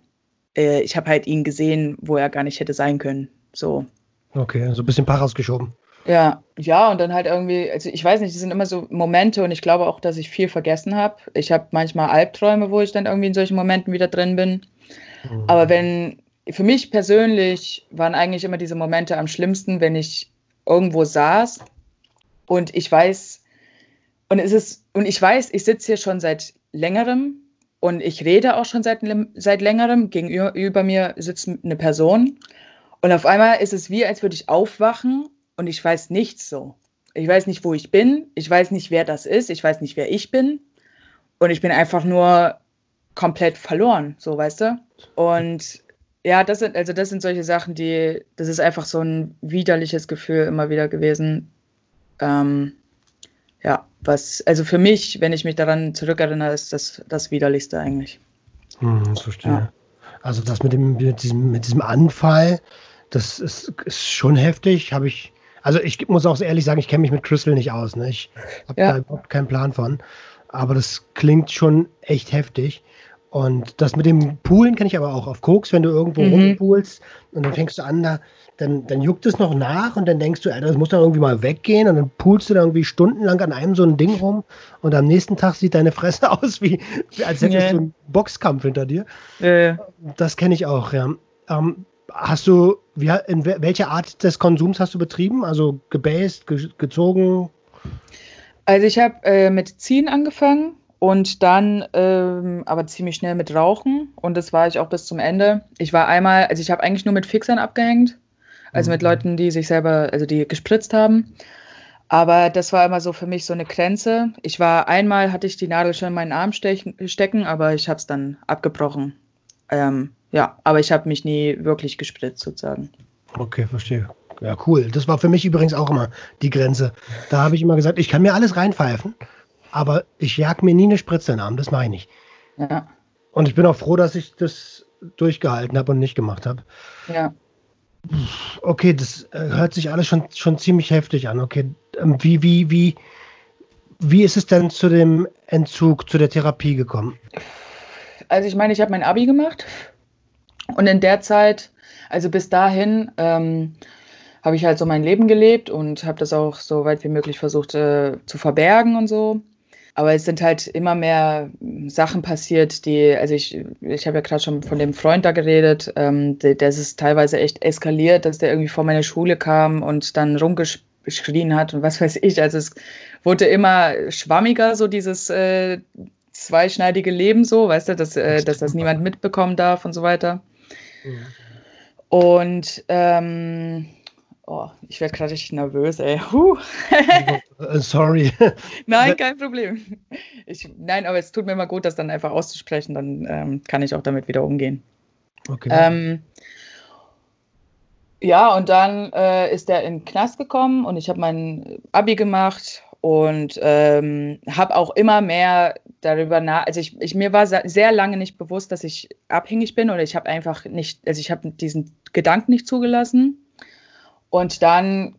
[SPEAKER 2] äh, ich habe halt ihn gesehen, wo er gar nicht hätte sein können. So.
[SPEAKER 1] Okay, so ein bisschen Paras geschoben.
[SPEAKER 2] Ja, ja, und dann halt irgendwie, also ich weiß nicht, das sind immer so Momente und ich glaube auch, dass ich viel vergessen habe. Ich habe manchmal Albträume, wo ich dann irgendwie in solchen Momenten wieder drin bin. Mhm. Aber wenn, für mich persönlich waren eigentlich immer diese Momente am schlimmsten, wenn ich irgendwo saß und ich weiß, und es ist, und ich weiß, ich sitze hier schon seit längerem und ich rede auch schon seit, seit längerem. Gegenüber mir sitzt eine Person. Und auf einmal ist es wie, als würde ich aufwachen und ich weiß nichts so. Ich weiß nicht, wo ich bin. Ich weiß nicht, wer das ist. Ich weiß nicht, wer ich bin. Und ich bin einfach nur komplett verloren, so weißt du. Und ja, das sind also das sind solche Sachen, die das ist einfach so ein widerliches Gefühl immer wieder gewesen. Ähm, ja, was, also für mich, wenn ich mich daran zurückerinnere, ist das das Widerlichste eigentlich.
[SPEAKER 1] Hm, verstehe. Ja. Also das mit dem, mit diesem, mit diesem Anfall, das ist, ist schon heftig. Habe ich, also ich muss auch ehrlich sagen, ich kenne mich mit Crystal nicht aus. Ne? Ich habe ja. da überhaupt keinen Plan von. Aber das klingt schon echt heftig. Und das mit dem Poolen kenne ich aber auch auf Koks, wenn du irgendwo mhm. rumpoolst und dann fängst du an, da, dann, dann juckt es noch nach und dann denkst du, Alter, das muss doch irgendwie mal weggehen und dann poolst du da irgendwie stundenlang an einem so ein Ding rum und am nächsten Tag sieht deine Fresse aus, wie, als hättest yeah. du einen Boxkampf hinter dir. Yeah. Das kenne ich auch, ja. Ähm, hast du, wie, in welcher Art des Konsums hast du betrieben? Also gebäst, ge gezogen?
[SPEAKER 2] Also ich habe äh, mit Ziehen angefangen und dann ähm, aber ziemlich schnell mit Rauchen und das war ich auch bis zum Ende. Ich war einmal, also ich habe eigentlich nur mit Fixern abgehängt, also mhm. mit Leuten, die sich selber, also die gespritzt haben. Aber das war immer so für mich so eine Grenze. Ich war einmal, hatte ich die Nadel schon in meinen Arm stecken, aber ich habe es dann abgebrochen. Ähm, ja, aber ich habe mich nie wirklich gespritzt sozusagen.
[SPEAKER 1] Okay, verstehe. Ja, cool. Das war für mich übrigens auch immer die Grenze. Da habe ich immer gesagt, ich kann mir alles reinpfeifen aber ich jag mir nie eine Spritze in den Arm, das mache ich nicht. Ja. Und ich bin auch froh, dass ich das durchgehalten habe und nicht gemacht habe.
[SPEAKER 2] Ja.
[SPEAKER 1] Okay, das äh, hört sich alles schon, schon ziemlich heftig an. Okay, ähm, wie, wie, wie, wie ist es denn zu dem Entzug, zu der Therapie gekommen?
[SPEAKER 2] Also ich meine, ich habe mein Abi gemacht und in der Zeit, also bis dahin, ähm, habe ich halt so mein Leben gelebt und habe das auch so weit wie möglich versucht äh, zu verbergen und so. Aber es sind halt immer mehr Sachen passiert, die, also ich, ich habe ja gerade schon von dem Freund da geredet, ähm, der, der ist teilweise echt eskaliert, dass der irgendwie vor meine Schule kam und dann rumgeschrien hat und was weiß ich. Also es wurde immer schwammiger, so dieses äh, zweischneidige Leben so, weißt du, dass, äh, dass das niemand mitbekommen darf und so weiter. Mhm. Und ähm, Oh, ich werde gerade richtig nervös, ey. Huh.
[SPEAKER 1] Äh, sorry.
[SPEAKER 2] Nein, kein Problem. Ich, nein, aber es tut mir immer gut, das dann einfach auszusprechen, dann ähm, kann ich auch damit wieder umgehen. Okay. Ähm, ja, und dann äh, ist er in den Knast gekommen und ich habe mein Abi gemacht und ähm, habe auch immer mehr darüber nach. Also ich, ich, mir war sehr lange nicht bewusst, dass ich abhängig bin oder ich habe einfach nicht, also ich habe diesen Gedanken nicht zugelassen. Und dann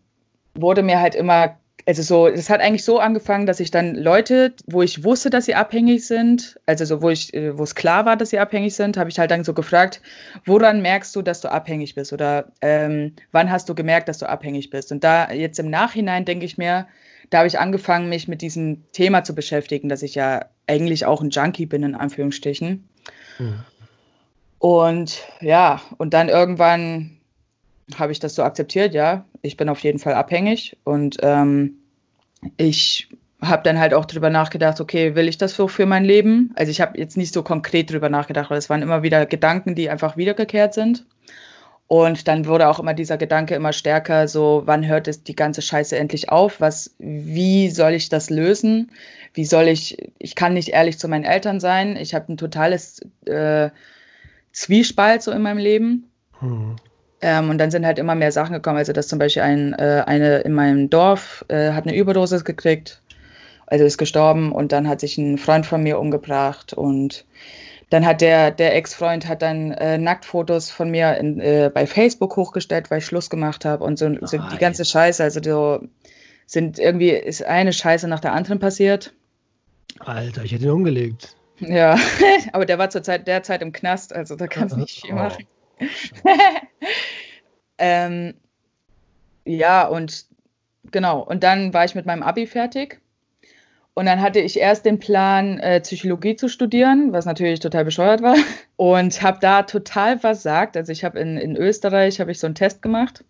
[SPEAKER 2] wurde mir halt immer, also so, es hat eigentlich so angefangen, dass ich dann Leute, wo ich wusste, dass sie abhängig sind, also so, wo ich, wo es klar war, dass sie abhängig sind, habe ich halt dann so gefragt, woran merkst du, dass du abhängig bist? Oder ähm, wann hast du gemerkt, dass du abhängig bist? Und da jetzt im Nachhinein denke ich mir, da habe ich angefangen, mich mit diesem Thema zu beschäftigen, dass ich ja eigentlich auch ein Junkie bin, in Anführungsstrichen. Mhm. Und ja, und dann irgendwann habe ich das so akzeptiert, ja, ich bin auf jeden Fall abhängig und ähm, ich habe dann halt auch drüber nachgedacht, okay, will ich das so für mein Leben? Also ich habe jetzt nicht so konkret drüber nachgedacht, weil es waren immer wieder Gedanken, die einfach wiedergekehrt sind. Und dann wurde auch immer dieser Gedanke immer stärker, so wann hört es die ganze Scheiße endlich auf? Was, wie soll ich das lösen? Wie soll ich, ich kann nicht ehrlich zu meinen Eltern sein. Ich habe ein totales äh, Zwiespalt so in meinem Leben. Hm. Ähm, und dann sind halt immer mehr Sachen gekommen. Also, dass zum Beispiel ein, äh, eine in meinem Dorf äh, hat eine Überdosis gekriegt, also ist gestorben und dann hat sich ein Freund von mir umgebracht und dann hat der, der Ex-Freund hat dann äh, Nacktfotos von mir in, äh, bei Facebook hochgestellt, weil ich Schluss gemacht habe und so, so die ganze Scheiße, also so sind irgendwie ist eine Scheiße nach der anderen passiert.
[SPEAKER 1] Alter, ich hätte ihn umgelegt.
[SPEAKER 2] Ja, aber der war zur Zeit der Zeit im Knast, also da kannst du nicht viel oh. machen. ähm, ja, und genau. Und dann war ich mit meinem Abi fertig. Und dann hatte ich erst den Plan, äh, Psychologie zu studieren, was natürlich total bescheuert war. Und habe da total versagt. Also ich habe in, in Österreich habe ich so einen Test gemacht,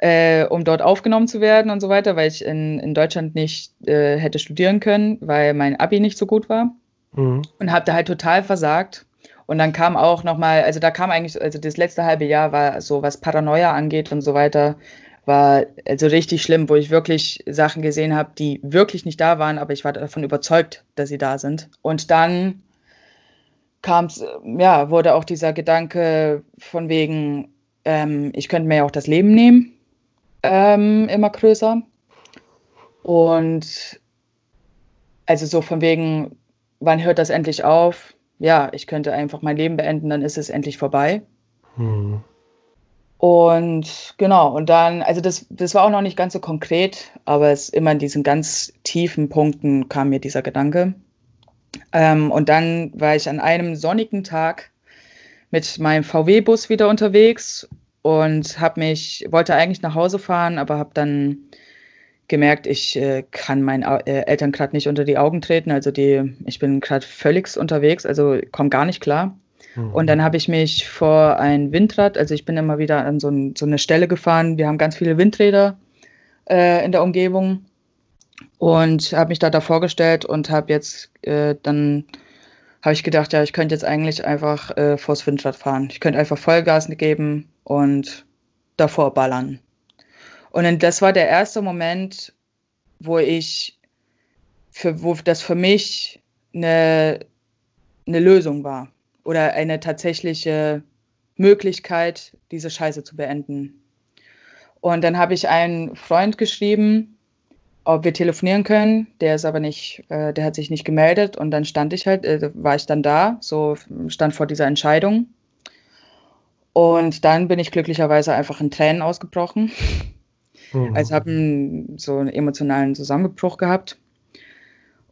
[SPEAKER 2] äh, um dort aufgenommen zu werden und so weiter, weil ich in, in Deutschland nicht äh, hätte studieren können, weil mein Abi nicht so gut war. Mhm. Und habe da halt total versagt. Und dann kam auch nochmal, also da kam eigentlich, also das letzte halbe Jahr war so, was Paranoia angeht und so weiter, war also richtig schlimm, wo ich wirklich Sachen gesehen habe, die wirklich nicht da waren, aber ich war davon überzeugt, dass sie da sind. Und dann kam es, ja, wurde auch dieser Gedanke von wegen, ähm, ich könnte mir ja auch das Leben nehmen, ähm, immer größer. Und also so von wegen, wann hört das endlich auf? Ja, ich könnte einfach mein Leben beenden, dann ist es endlich vorbei. Hm. Und genau, und dann, also das, das war auch noch nicht ganz so konkret, aber es immer in diesen ganz tiefen Punkten kam mir dieser Gedanke. Ähm, und dann war ich an einem sonnigen Tag mit meinem VW-Bus wieder unterwegs und habe mich, wollte eigentlich nach Hause fahren, aber habe dann gemerkt, ich äh, kann meinen äh, Eltern gerade nicht unter die Augen treten. Also die, ich bin gerade völlig unterwegs, also komme gar nicht klar. Mhm. Und dann habe ich mich vor ein Windrad, also ich bin immer wieder an so, ein, so eine Stelle gefahren. Wir haben ganz viele Windräder äh, in der Umgebung. und habe mich da da vorgestellt und habe jetzt äh, dann habe ich gedacht, ja, ich könnte jetzt eigentlich einfach äh, vors Windrad fahren. Ich könnte einfach Vollgas geben und davor ballern. Und das war der erste Moment, wo ich, für, wo das für mich eine, eine Lösung war oder eine tatsächliche Möglichkeit, diese Scheiße zu beenden. Und dann habe ich einen Freund geschrieben, ob wir telefonieren können. Der ist aber nicht, äh, der hat sich nicht gemeldet und dann stand ich halt, äh, war ich dann da, so stand vor dieser Entscheidung. Und dann bin ich glücklicherweise einfach in Tränen ausgebrochen. Mhm. Also habe so einen emotionalen Zusammenbruch gehabt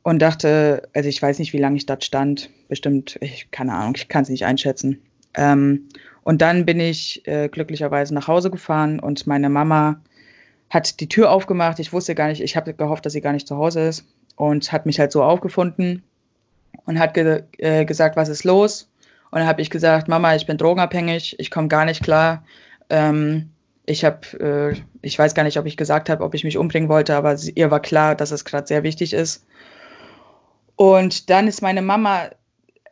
[SPEAKER 2] und dachte, also ich weiß nicht, wie lange ich dort stand. Bestimmt, ich keine Ahnung, ich kann es nicht einschätzen. Ähm, und dann bin ich äh, glücklicherweise nach Hause gefahren und meine Mama hat die Tür aufgemacht. Ich wusste gar nicht, ich habe gehofft, dass sie gar nicht zu Hause ist und hat mich halt so aufgefunden und hat ge äh, gesagt, was ist los? Und dann habe ich gesagt, Mama, ich bin drogenabhängig, ich komme gar nicht klar. Ähm, ich habe, äh, ich weiß gar nicht, ob ich gesagt habe, ob ich mich umbringen wollte, aber sie, ihr war klar, dass es gerade sehr wichtig ist. Und dann ist meine Mama,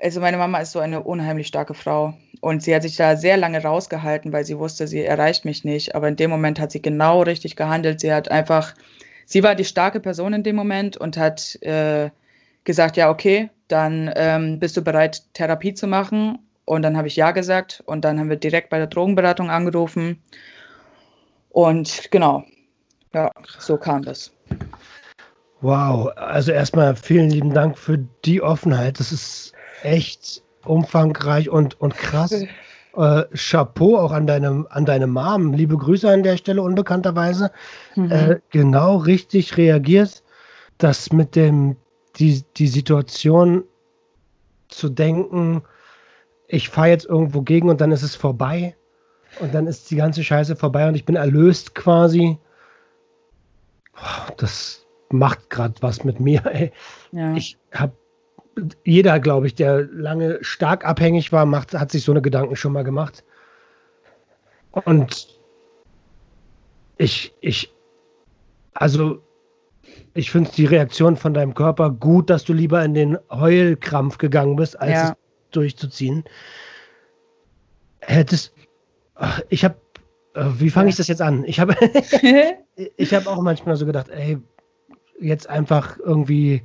[SPEAKER 2] also meine Mama ist so eine unheimlich starke Frau. Und sie hat sich da sehr lange rausgehalten, weil sie wusste, sie erreicht mich nicht. Aber in dem Moment hat sie genau richtig gehandelt. Sie hat einfach, sie war die starke Person in dem Moment und hat äh, gesagt, ja, okay, dann ähm, bist du bereit, Therapie zu machen. Und dann habe ich ja gesagt. Und dann haben wir direkt bei der Drogenberatung angerufen. Und genau, ja, so kam das.
[SPEAKER 1] Wow, also erstmal vielen lieben Dank für die Offenheit. Das ist echt umfangreich und, und krass. Äh, Chapeau auch an deine, an deine Mom. Liebe Grüße an der Stelle, unbekannterweise. Mhm. Äh, genau richtig reagiert, dass mit dem, die, die Situation zu denken, ich fahre jetzt irgendwo gegen und dann ist es vorbei. Und dann ist die ganze Scheiße vorbei und ich bin erlöst quasi. Das macht gerade was mit mir. Ey. Ja. Ich habe jeder, glaube ich, der lange stark abhängig war, macht, hat sich so eine Gedanken schon mal gemacht. Und ich, ich, also ich finde die Reaktion von deinem Körper gut, dass du lieber in den Heulkrampf gegangen bist, als ja. es durchzuziehen. Hättest, ich habe, äh, wie fange ich das jetzt an? Ich habe, ich habe auch manchmal so gedacht, ey, jetzt einfach irgendwie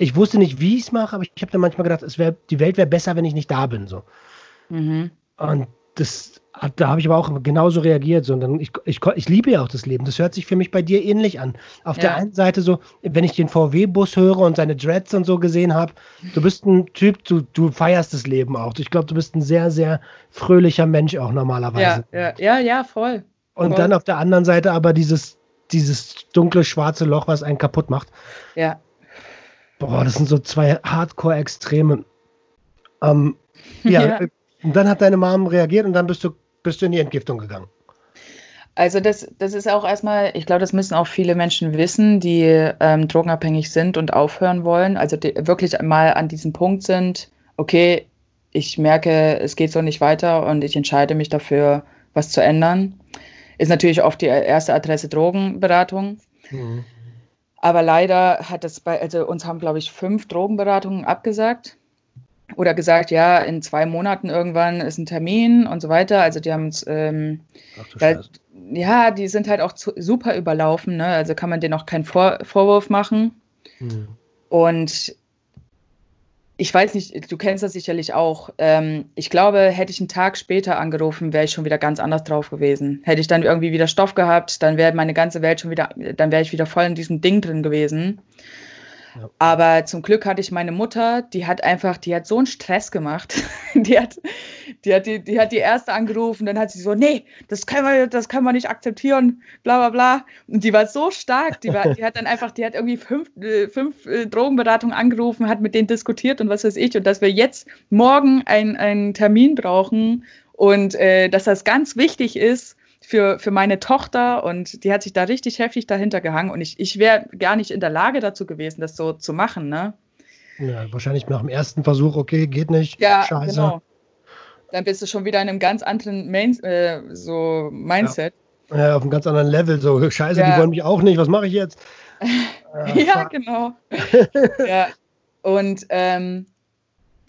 [SPEAKER 1] ich wusste nicht, wie ich es mache, aber ich habe dann manchmal gedacht, es wär, die Welt wäre besser, wenn ich nicht da bin. So. Mhm. Und das, da habe ich aber auch genauso reagiert. So. Und dann, ich, ich, ich liebe ja auch das Leben. Das hört sich für mich bei dir ähnlich an. Auf ja. der einen Seite so, wenn ich den VW-Bus höre und seine Dreads und so gesehen habe, du bist ein Typ, du, du feierst das Leben auch. Ich glaube, du bist ein sehr, sehr fröhlicher Mensch auch normalerweise.
[SPEAKER 2] Ja, ja, ja, ja voll.
[SPEAKER 1] Und
[SPEAKER 2] voll.
[SPEAKER 1] dann auf der anderen Seite aber dieses, dieses dunkle, schwarze Loch, was einen kaputt macht.
[SPEAKER 2] Ja.
[SPEAKER 1] Boah, das sind so zwei Hardcore-Extreme. Ähm, ja, ja. Und dann hat deine Mom reagiert und dann bist du, bist du in die Entgiftung gegangen.
[SPEAKER 2] Also das, das ist auch erstmal, ich glaube, das müssen auch viele Menschen wissen, die ähm, drogenabhängig sind und aufhören wollen. Also die wirklich mal an diesem Punkt sind, okay, ich merke, es geht so nicht weiter und ich entscheide mich dafür, was zu ändern. Ist natürlich oft die erste Adresse Drogenberatung. Mhm. Aber leider hat das bei, also uns haben, glaube ich, fünf Drogenberatungen abgesagt oder gesagt, ja, in zwei Monaten irgendwann ist ein Termin und so weiter. Also die haben uns, ähm, ja, die sind halt auch zu, super überlaufen, ne? Also kann man denen auch keinen Vor Vorwurf machen. Mhm. Und ich weiß nicht, du kennst das sicherlich auch. Ähm, ich glaube, hätte ich einen Tag später angerufen, wäre ich schon wieder ganz anders drauf gewesen. Hätte ich dann irgendwie wieder Stoff gehabt, dann wäre meine ganze Welt schon wieder, dann wäre ich wieder voll in diesem Ding drin gewesen. Aber zum Glück hatte ich meine Mutter, die hat einfach, die hat so einen Stress gemacht. die, hat, die, hat die, die hat die erste angerufen, dann hat sie so, nee, das können wir, das können wir nicht akzeptieren, bla bla bla. Und die war so stark, die, war, die hat dann einfach, die hat irgendwie fünf, äh, fünf äh, Drogenberatungen angerufen, hat mit denen diskutiert und was weiß ich. Und dass wir jetzt morgen einen Termin brauchen und äh, dass das ganz wichtig ist, für, für meine Tochter und die hat sich da richtig heftig dahinter gehangen und ich, ich wäre gar nicht in der Lage dazu gewesen, das so zu machen, ne?
[SPEAKER 1] Ja, wahrscheinlich nach dem ersten Versuch, okay, geht nicht.
[SPEAKER 2] Ja, Scheiße. genau. Dann bist du schon wieder in einem ganz anderen Main, äh, so Mindset.
[SPEAKER 1] Ja. ja. auf einem ganz anderen Level, so Scheiße, ja. die wollen mich auch nicht, was mache ich jetzt?
[SPEAKER 2] Äh, ja, genau. ja. Und ähm,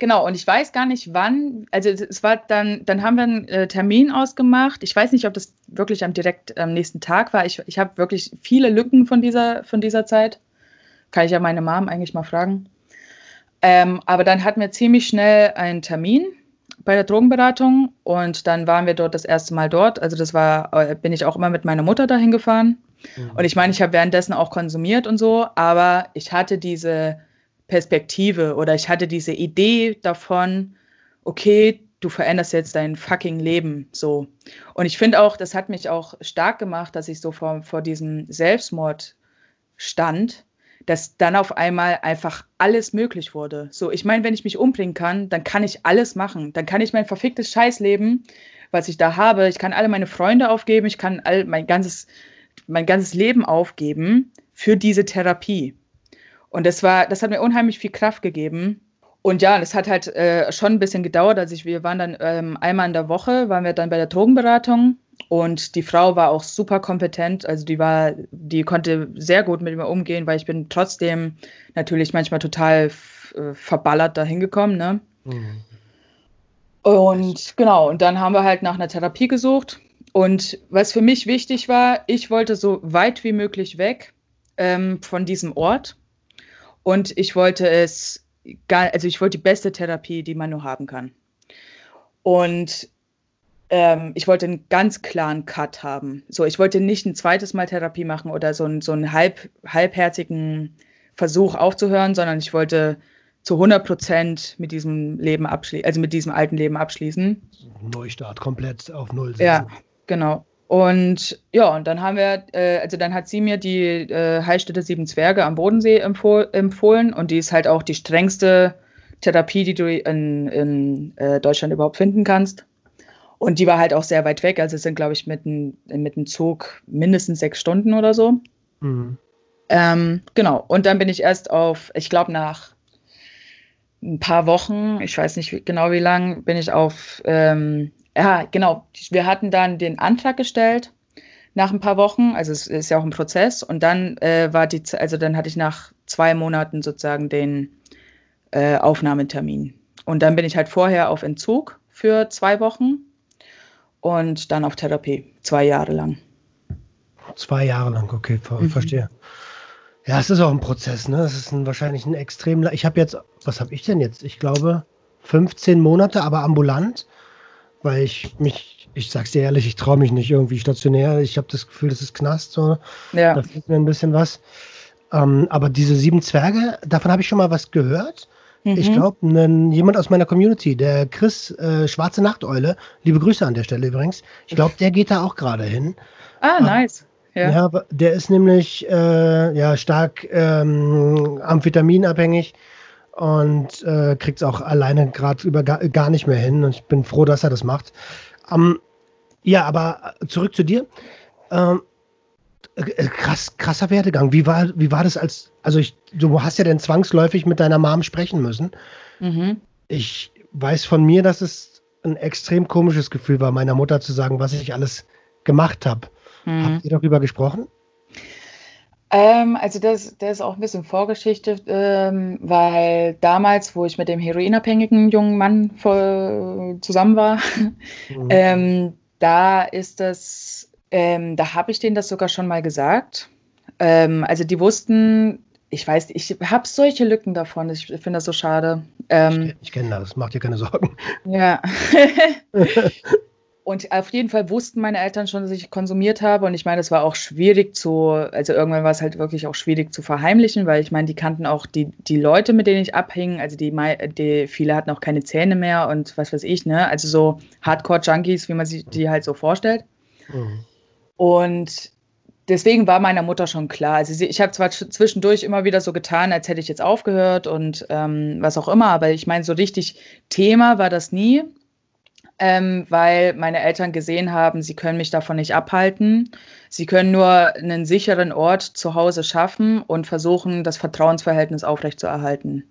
[SPEAKER 2] genau, und ich weiß gar nicht wann, also es war dann, dann haben wir einen äh, Termin ausgemacht. Ich weiß nicht, ob das wirklich am direkt am nächsten Tag war. Ich, ich habe wirklich viele Lücken von dieser, von dieser Zeit. Kann ich ja meine Mom eigentlich mal fragen. Ähm, aber dann hatten wir ziemlich schnell einen Termin bei der Drogenberatung und dann waren wir dort das erste Mal dort. Also das war, äh, bin ich auch immer mit meiner Mutter dahin gefahren. Mhm. Und ich meine, ich habe währenddessen auch konsumiert und so, aber ich hatte diese Perspektive oder ich hatte diese Idee davon, okay, du veränderst jetzt dein fucking Leben so. Und ich finde auch, das hat mich auch stark gemacht, dass ich so vor, vor diesem Selbstmord stand dass dann auf einmal einfach alles möglich wurde. So, ich meine, wenn ich mich umbringen kann, dann kann ich alles machen. Dann kann ich mein verficktes Scheißleben, was ich da habe, ich kann alle meine Freunde aufgeben, ich kann all mein ganzes, mein ganzes Leben aufgeben für diese Therapie. Und das war, das hat mir unheimlich viel Kraft gegeben. Und ja, das hat halt äh, schon ein bisschen gedauert. Also ich, wir waren dann ähm, einmal in der Woche, waren wir dann bei der Drogenberatung und die Frau war auch super kompetent, also die war, die konnte sehr gut mit mir umgehen, weil ich bin trotzdem natürlich manchmal total äh, verballert da hingekommen, ne? Mhm. Und genau, und dann haben wir halt nach einer Therapie gesucht. Und was für mich wichtig war, ich wollte so weit wie möglich weg ähm, von diesem Ort. Und ich wollte es, also ich wollte die beste Therapie, die man nur haben kann. Und ähm, ich wollte einen ganz klaren Cut haben. So, ich wollte nicht ein zweites Mal Therapie machen oder so, ein, so einen halb, halbherzigen Versuch aufzuhören, sondern ich wollte zu 100 Prozent mit diesem Leben abschließen, also mit diesem alten Leben abschließen.
[SPEAKER 1] Neustart, komplett auf Null setzen.
[SPEAKER 2] Ja, genau. Und ja, und dann haben wir, äh, also dann hat sie mir die äh, Heilstätte Sieben Zwerge am Bodensee empfoh empfohlen und die ist halt auch die strengste Therapie, die du in, in äh, Deutschland überhaupt finden kannst. Und die war halt auch sehr weit weg. Also es sind, glaube ich, mit einem mit Zug mindestens sechs Stunden oder so. Mhm. Ähm, genau. Und dann bin ich erst auf, ich glaube, nach ein paar Wochen, ich weiß nicht genau wie lang, bin ich auf, ähm, ja, genau, wir hatten dann den Antrag gestellt nach ein paar Wochen, also es ist ja auch ein Prozess und dann äh, war die, also dann hatte ich nach zwei Monaten sozusagen den äh, Aufnahmetermin. Und dann bin ich halt vorher auf Entzug für zwei Wochen und dann auf Therapie, zwei Jahre lang.
[SPEAKER 1] Zwei Jahre lang, okay, ver mhm. verstehe. Ja, es ist auch ein Prozess, ne? Es ist ein, wahrscheinlich ein extrem. Ich habe jetzt, was habe ich denn jetzt? Ich glaube 15 Monate, aber ambulant, weil ich mich, ich sag's dir ehrlich, ich traue mich nicht irgendwie stationär. Ich habe das Gefühl, das ist Knast, so. Ja. Da fehlt mir ein bisschen was. Ähm, aber diese sieben Zwerge, davon habe ich schon mal was gehört. Mhm. Ich glaube, jemand aus meiner Community, der Chris äh, Schwarze Nachteule, liebe Grüße an der Stelle übrigens, ich glaube, der geht da auch gerade hin.
[SPEAKER 2] Ah, ähm, nice.
[SPEAKER 1] Ja. ja. der ist nämlich äh, ja, stark ähm, amphetaminabhängig und äh, kriegt es auch alleine gerade über gar, gar, nicht mehr hin. Und ich bin froh, dass er das macht. Ähm, ja, aber zurück zu dir. Ähm, äh, krass, krasser Werdegang. Wie war, wie war das als, also ich, du hast ja dann zwangsläufig mit deiner Mom sprechen müssen. Mhm. Ich weiß von mir, dass es ein extrem komisches Gefühl war, meiner Mutter zu sagen, was ich alles gemacht habe. Mhm. Habt ihr darüber gesprochen?
[SPEAKER 2] Ähm, also das, das ist auch ein bisschen Vorgeschichte, ähm, weil damals, wo ich mit dem heroinabhängigen jungen Mann voll zusammen war, mhm. ähm, da ist das ähm, da habe ich denen das sogar schon mal gesagt. Ähm, also die wussten, ich weiß, ich habe solche Lücken davon. Ich finde das so schade.
[SPEAKER 1] Ähm, ich, ich kenne das, macht dir keine Sorgen.
[SPEAKER 2] Ja. und auf jeden Fall wussten meine Eltern schon, dass ich konsumiert habe. Und ich meine, es war auch schwierig zu, also irgendwann war es halt wirklich auch schwierig zu verheimlichen, weil ich meine, die kannten auch die, die Leute, mit denen ich abhing. Also die, die viele hatten auch keine Zähne mehr und was weiß ich, ne? Also so Hardcore-Junkies, wie man sich die halt so vorstellt. Mhm. Und deswegen war meiner Mutter schon klar. Also sie, ich habe zwar zwischendurch immer wieder so getan, als hätte ich jetzt aufgehört und ähm, was auch immer, aber ich meine, so richtig Thema war das nie, ähm, weil meine Eltern gesehen haben, sie können mich davon nicht abhalten. Sie können nur einen sicheren Ort zu Hause schaffen und versuchen, das Vertrauensverhältnis aufrechtzuerhalten.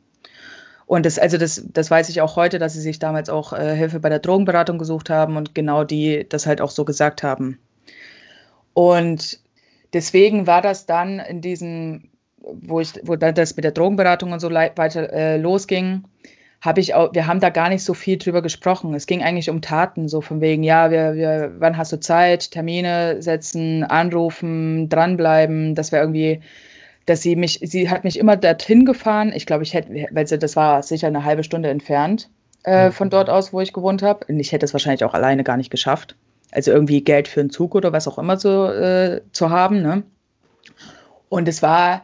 [SPEAKER 2] Und das, also das, das weiß ich auch heute, dass sie sich damals auch äh, Hilfe bei der Drogenberatung gesucht haben und genau die das halt auch so gesagt haben. Und deswegen war das dann in diesem wo ich, wo das mit der Drogenberatung und so weiter äh, losging, habe ich auch, wir haben da gar nicht so viel drüber gesprochen. Es ging eigentlich um Taten, so von wegen, ja, wir, wir, wann hast du Zeit, Termine setzen, anrufen, dranbleiben, dass wir irgendwie, dass sie mich, sie hat mich immer dorthin gefahren. Ich glaube, ich hätte, weil sie, das war sicher eine halbe Stunde entfernt äh, mhm. von dort aus, wo ich gewohnt habe. Und ich hätte es wahrscheinlich auch alleine gar nicht geschafft. Also irgendwie Geld für einen Zug oder was auch immer so äh, zu haben, ne? Und es war,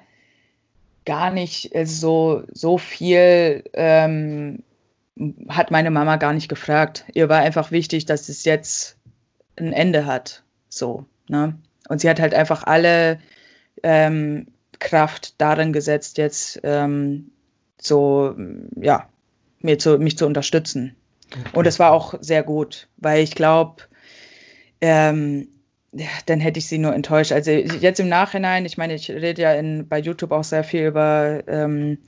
[SPEAKER 2] gar nicht äh, so, so viel, ähm, hat meine Mama gar nicht gefragt. Ihr war einfach wichtig, dass es jetzt ein Ende hat. So, ne? Und sie hat halt einfach alle ähm, Kraft darin gesetzt, jetzt ähm, so, ja, mir zu, mich zu unterstützen. Okay. Und es war auch sehr gut, weil ich glaube, ähm, dann hätte ich sie nur enttäuscht. Also jetzt im Nachhinein, ich meine, ich rede ja in, bei YouTube auch sehr viel über ähm,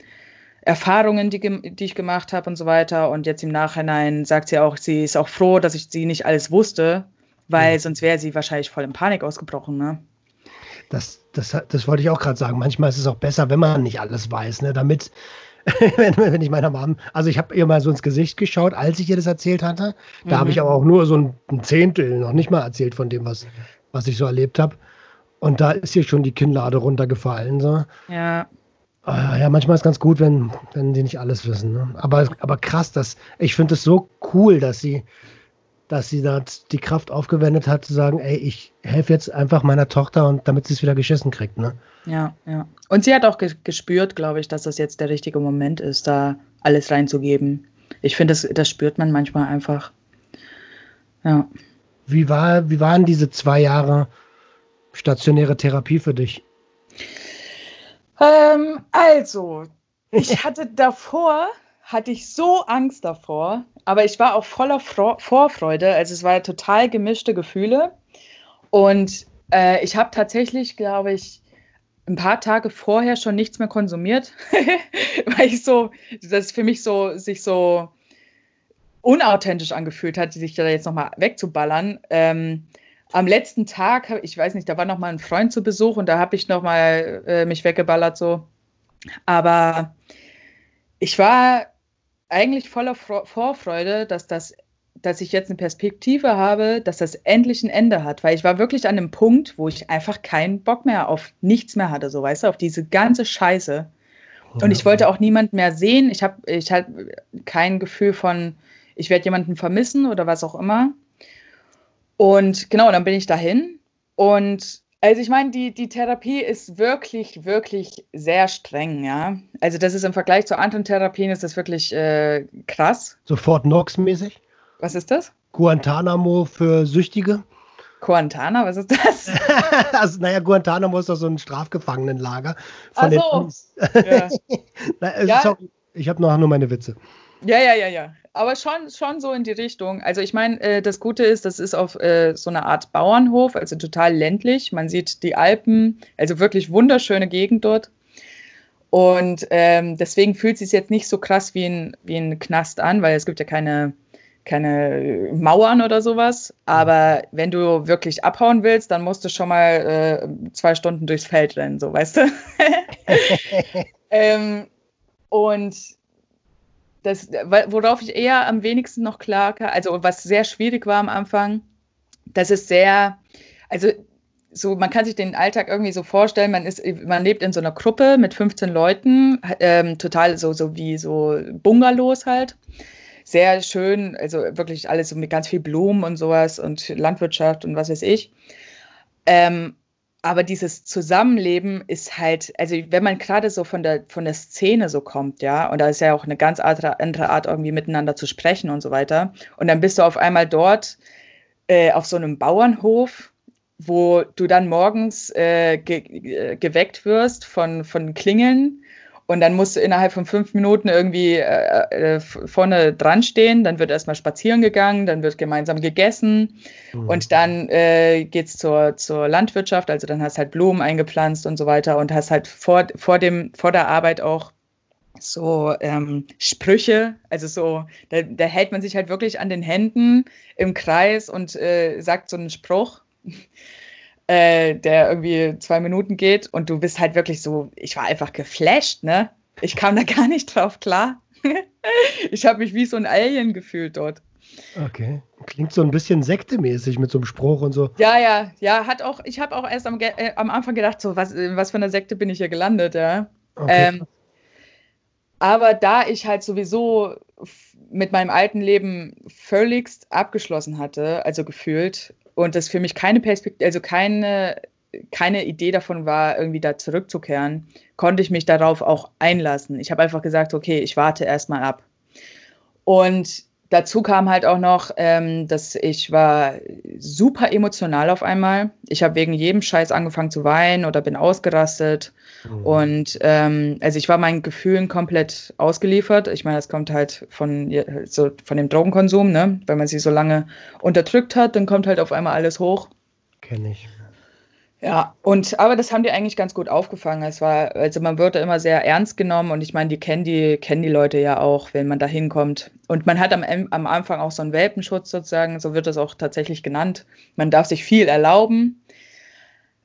[SPEAKER 2] Erfahrungen, die, die ich gemacht habe und so weiter. Und jetzt im Nachhinein sagt sie auch, sie ist auch froh, dass ich sie nicht alles wusste, weil mhm. sonst wäre sie wahrscheinlich voll in Panik ausgebrochen. Ne?
[SPEAKER 1] Das, das, das wollte ich auch gerade sagen. Manchmal ist es auch besser, wenn man nicht alles weiß, ne? damit wenn, wenn, ich meiner Mom, also ich habe ihr mal so ins Gesicht geschaut, als ich ihr das erzählt hatte. Da mhm. habe ich aber auch nur so ein, Zehntel, noch nicht mal erzählt von dem, was, was ich so erlebt habe. Und da ist hier schon die Kinnlade runtergefallen. So.
[SPEAKER 2] Ja.
[SPEAKER 1] Ah, ja, manchmal ist es ganz gut, wenn, wenn die nicht alles wissen. Ne? Aber, aber krass, dass, ich finde es so cool, dass sie, dass sie da die Kraft aufgewendet hat, zu sagen, ey, ich helfe jetzt einfach meiner Tochter und damit sie es wieder geschissen kriegt. Ne?
[SPEAKER 2] Ja, ja. Und sie hat auch ge gespürt, glaube ich, dass das jetzt der richtige Moment ist, da alles reinzugeben. Ich finde, das, das spürt man manchmal einfach. Ja.
[SPEAKER 1] Wie, war, wie waren diese zwei Jahre stationäre Therapie für dich?
[SPEAKER 2] Ähm, also, ich hatte davor, hatte ich so Angst davor, aber ich war auch voller Fro Vorfreude. Also es war total gemischte Gefühle. Und äh, ich habe tatsächlich, glaube ich, ein paar Tage vorher schon nichts mehr konsumiert, weil ich so, das für mich so, sich so unauthentisch angefühlt hat, sich da jetzt nochmal wegzuballern. Ähm, am letzten Tag, ich weiß nicht, da war nochmal ein Freund zu Besuch und da habe ich nochmal äh, mich weggeballert so. Aber ich war eigentlich voller Vorfreude, dass das dass ich jetzt eine Perspektive habe, dass das endlich ein Ende hat, weil ich war wirklich an einem Punkt, wo ich einfach keinen Bock mehr auf nichts mehr hatte, so weißt du, auf diese ganze Scheiße. Und ich wollte auch niemand mehr sehen. Ich habe ich hab kein Gefühl von, ich werde jemanden vermissen oder was auch immer. Und genau, dann bin ich dahin. Und also ich meine, die, die Therapie ist wirklich, wirklich sehr streng, ja. Also das ist im Vergleich zu anderen Therapien ist das wirklich äh, krass.
[SPEAKER 1] Sofort Nox-mäßig?
[SPEAKER 2] Was ist das?
[SPEAKER 1] Guantanamo für Süchtige.
[SPEAKER 2] Guantanamo, was ist das?
[SPEAKER 1] also, naja, Guantanamo ist doch so ein Strafgefangenenlager. Von
[SPEAKER 2] Ach so. ja.
[SPEAKER 1] Na, ja. Sorry, ich habe noch nur meine Witze.
[SPEAKER 2] Ja, ja, ja, ja. Aber schon, schon so in die Richtung. Also ich meine, äh, das Gute ist, das ist auf äh, so eine Art Bauernhof, also total ländlich. Man sieht die Alpen, also wirklich wunderschöne Gegend dort. Und ähm, deswegen fühlt es sich jetzt nicht so krass wie ein, wie ein Knast an, weil es gibt ja keine, keine Mauern oder sowas. Aber wenn du wirklich abhauen willst, dann musst du schon mal äh, zwei Stunden durchs Feld rennen, so weißt du. ähm, und das, worauf ich eher am wenigsten noch klage, also was sehr schwierig war am Anfang, das ist sehr, also so, man kann sich den Alltag irgendwie so vorstellen, man ist, man lebt in so einer Gruppe mit 15 Leuten, ähm, total so, so wie so Bungalows halt. Sehr schön, also wirklich alles so mit ganz viel Blumen und sowas und Landwirtschaft und was weiß ich. Ähm, aber dieses Zusammenleben ist halt, also wenn man gerade so von der, von der Szene so kommt, ja, und da ist ja auch eine ganz andere Art, irgendwie miteinander zu sprechen und so weiter. Und dann bist du auf einmal dort äh, auf so einem Bauernhof, wo du dann morgens äh, ge äh, geweckt wirst von, von Klingeln und dann musst du innerhalb von fünf Minuten irgendwie äh, äh, vorne dran stehen. Dann wird erstmal spazieren gegangen, dann wird gemeinsam gegessen. Mhm. Und dann äh, geht es zur, zur Landwirtschaft. Also dann hast du halt Blumen eingepflanzt und so weiter und hast halt vor, vor, dem, vor der Arbeit auch so ähm, Sprüche, also so, da, da, hält man sich halt wirklich an den Händen im Kreis und äh, sagt so einen Spruch. Äh, der irgendwie zwei Minuten geht und du bist halt wirklich so, ich war einfach geflasht, ne? Ich kam da gar nicht drauf klar. ich habe mich wie so ein Alien gefühlt dort.
[SPEAKER 1] Okay. Klingt so ein bisschen sektemäßig mit so einem Spruch und so.
[SPEAKER 2] Ja, ja, ja, hat auch, ich habe auch erst am, äh, am Anfang gedacht, so, was, was für eine Sekte bin ich hier gelandet, ja. Okay. Ähm, aber da ich halt sowieso mit meinem alten Leben völligst abgeschlossen hatte, also gefühlt, und das für mich keine Perspektive, also keine, keine Idee davon war, irgendwie da zurückzukehren, konnte ich mich darauf auch einlassen. Ich habe einfach gesagt, okay, ich warte erstmal ab. Und dazu kam halt auch noch, ähm, dass ich war super emotional auf einmal. Ich habe wegen jedem Scheiß angefangen zu weinen oder bin ausgerastet. Mhm. Und ähm, also ich war meinen Gefühlen komplett ausgeliefert. Ich meine, das kommt halt von, so von dem Drogenkonsum, ne? Wenn man sie so lange unterdrückt hat, dann kommt halt auf einmal alles hoch.
[SPEAKER 1] Kenne ich.
[SPEAKER 2] Ja, und aber das haben die eigentlich ganz gut aufgefangen. Es war, also man wird immer sehr ernst genommen und ich meine, die kennen die, kennen die Leute ja auch, wenn man da hinkommt. Und man hat am, am Anfang auch so einen Welpenschutz sozusagen, so wird das auch tatsächlich genannt. Man darf sich viel erlauben,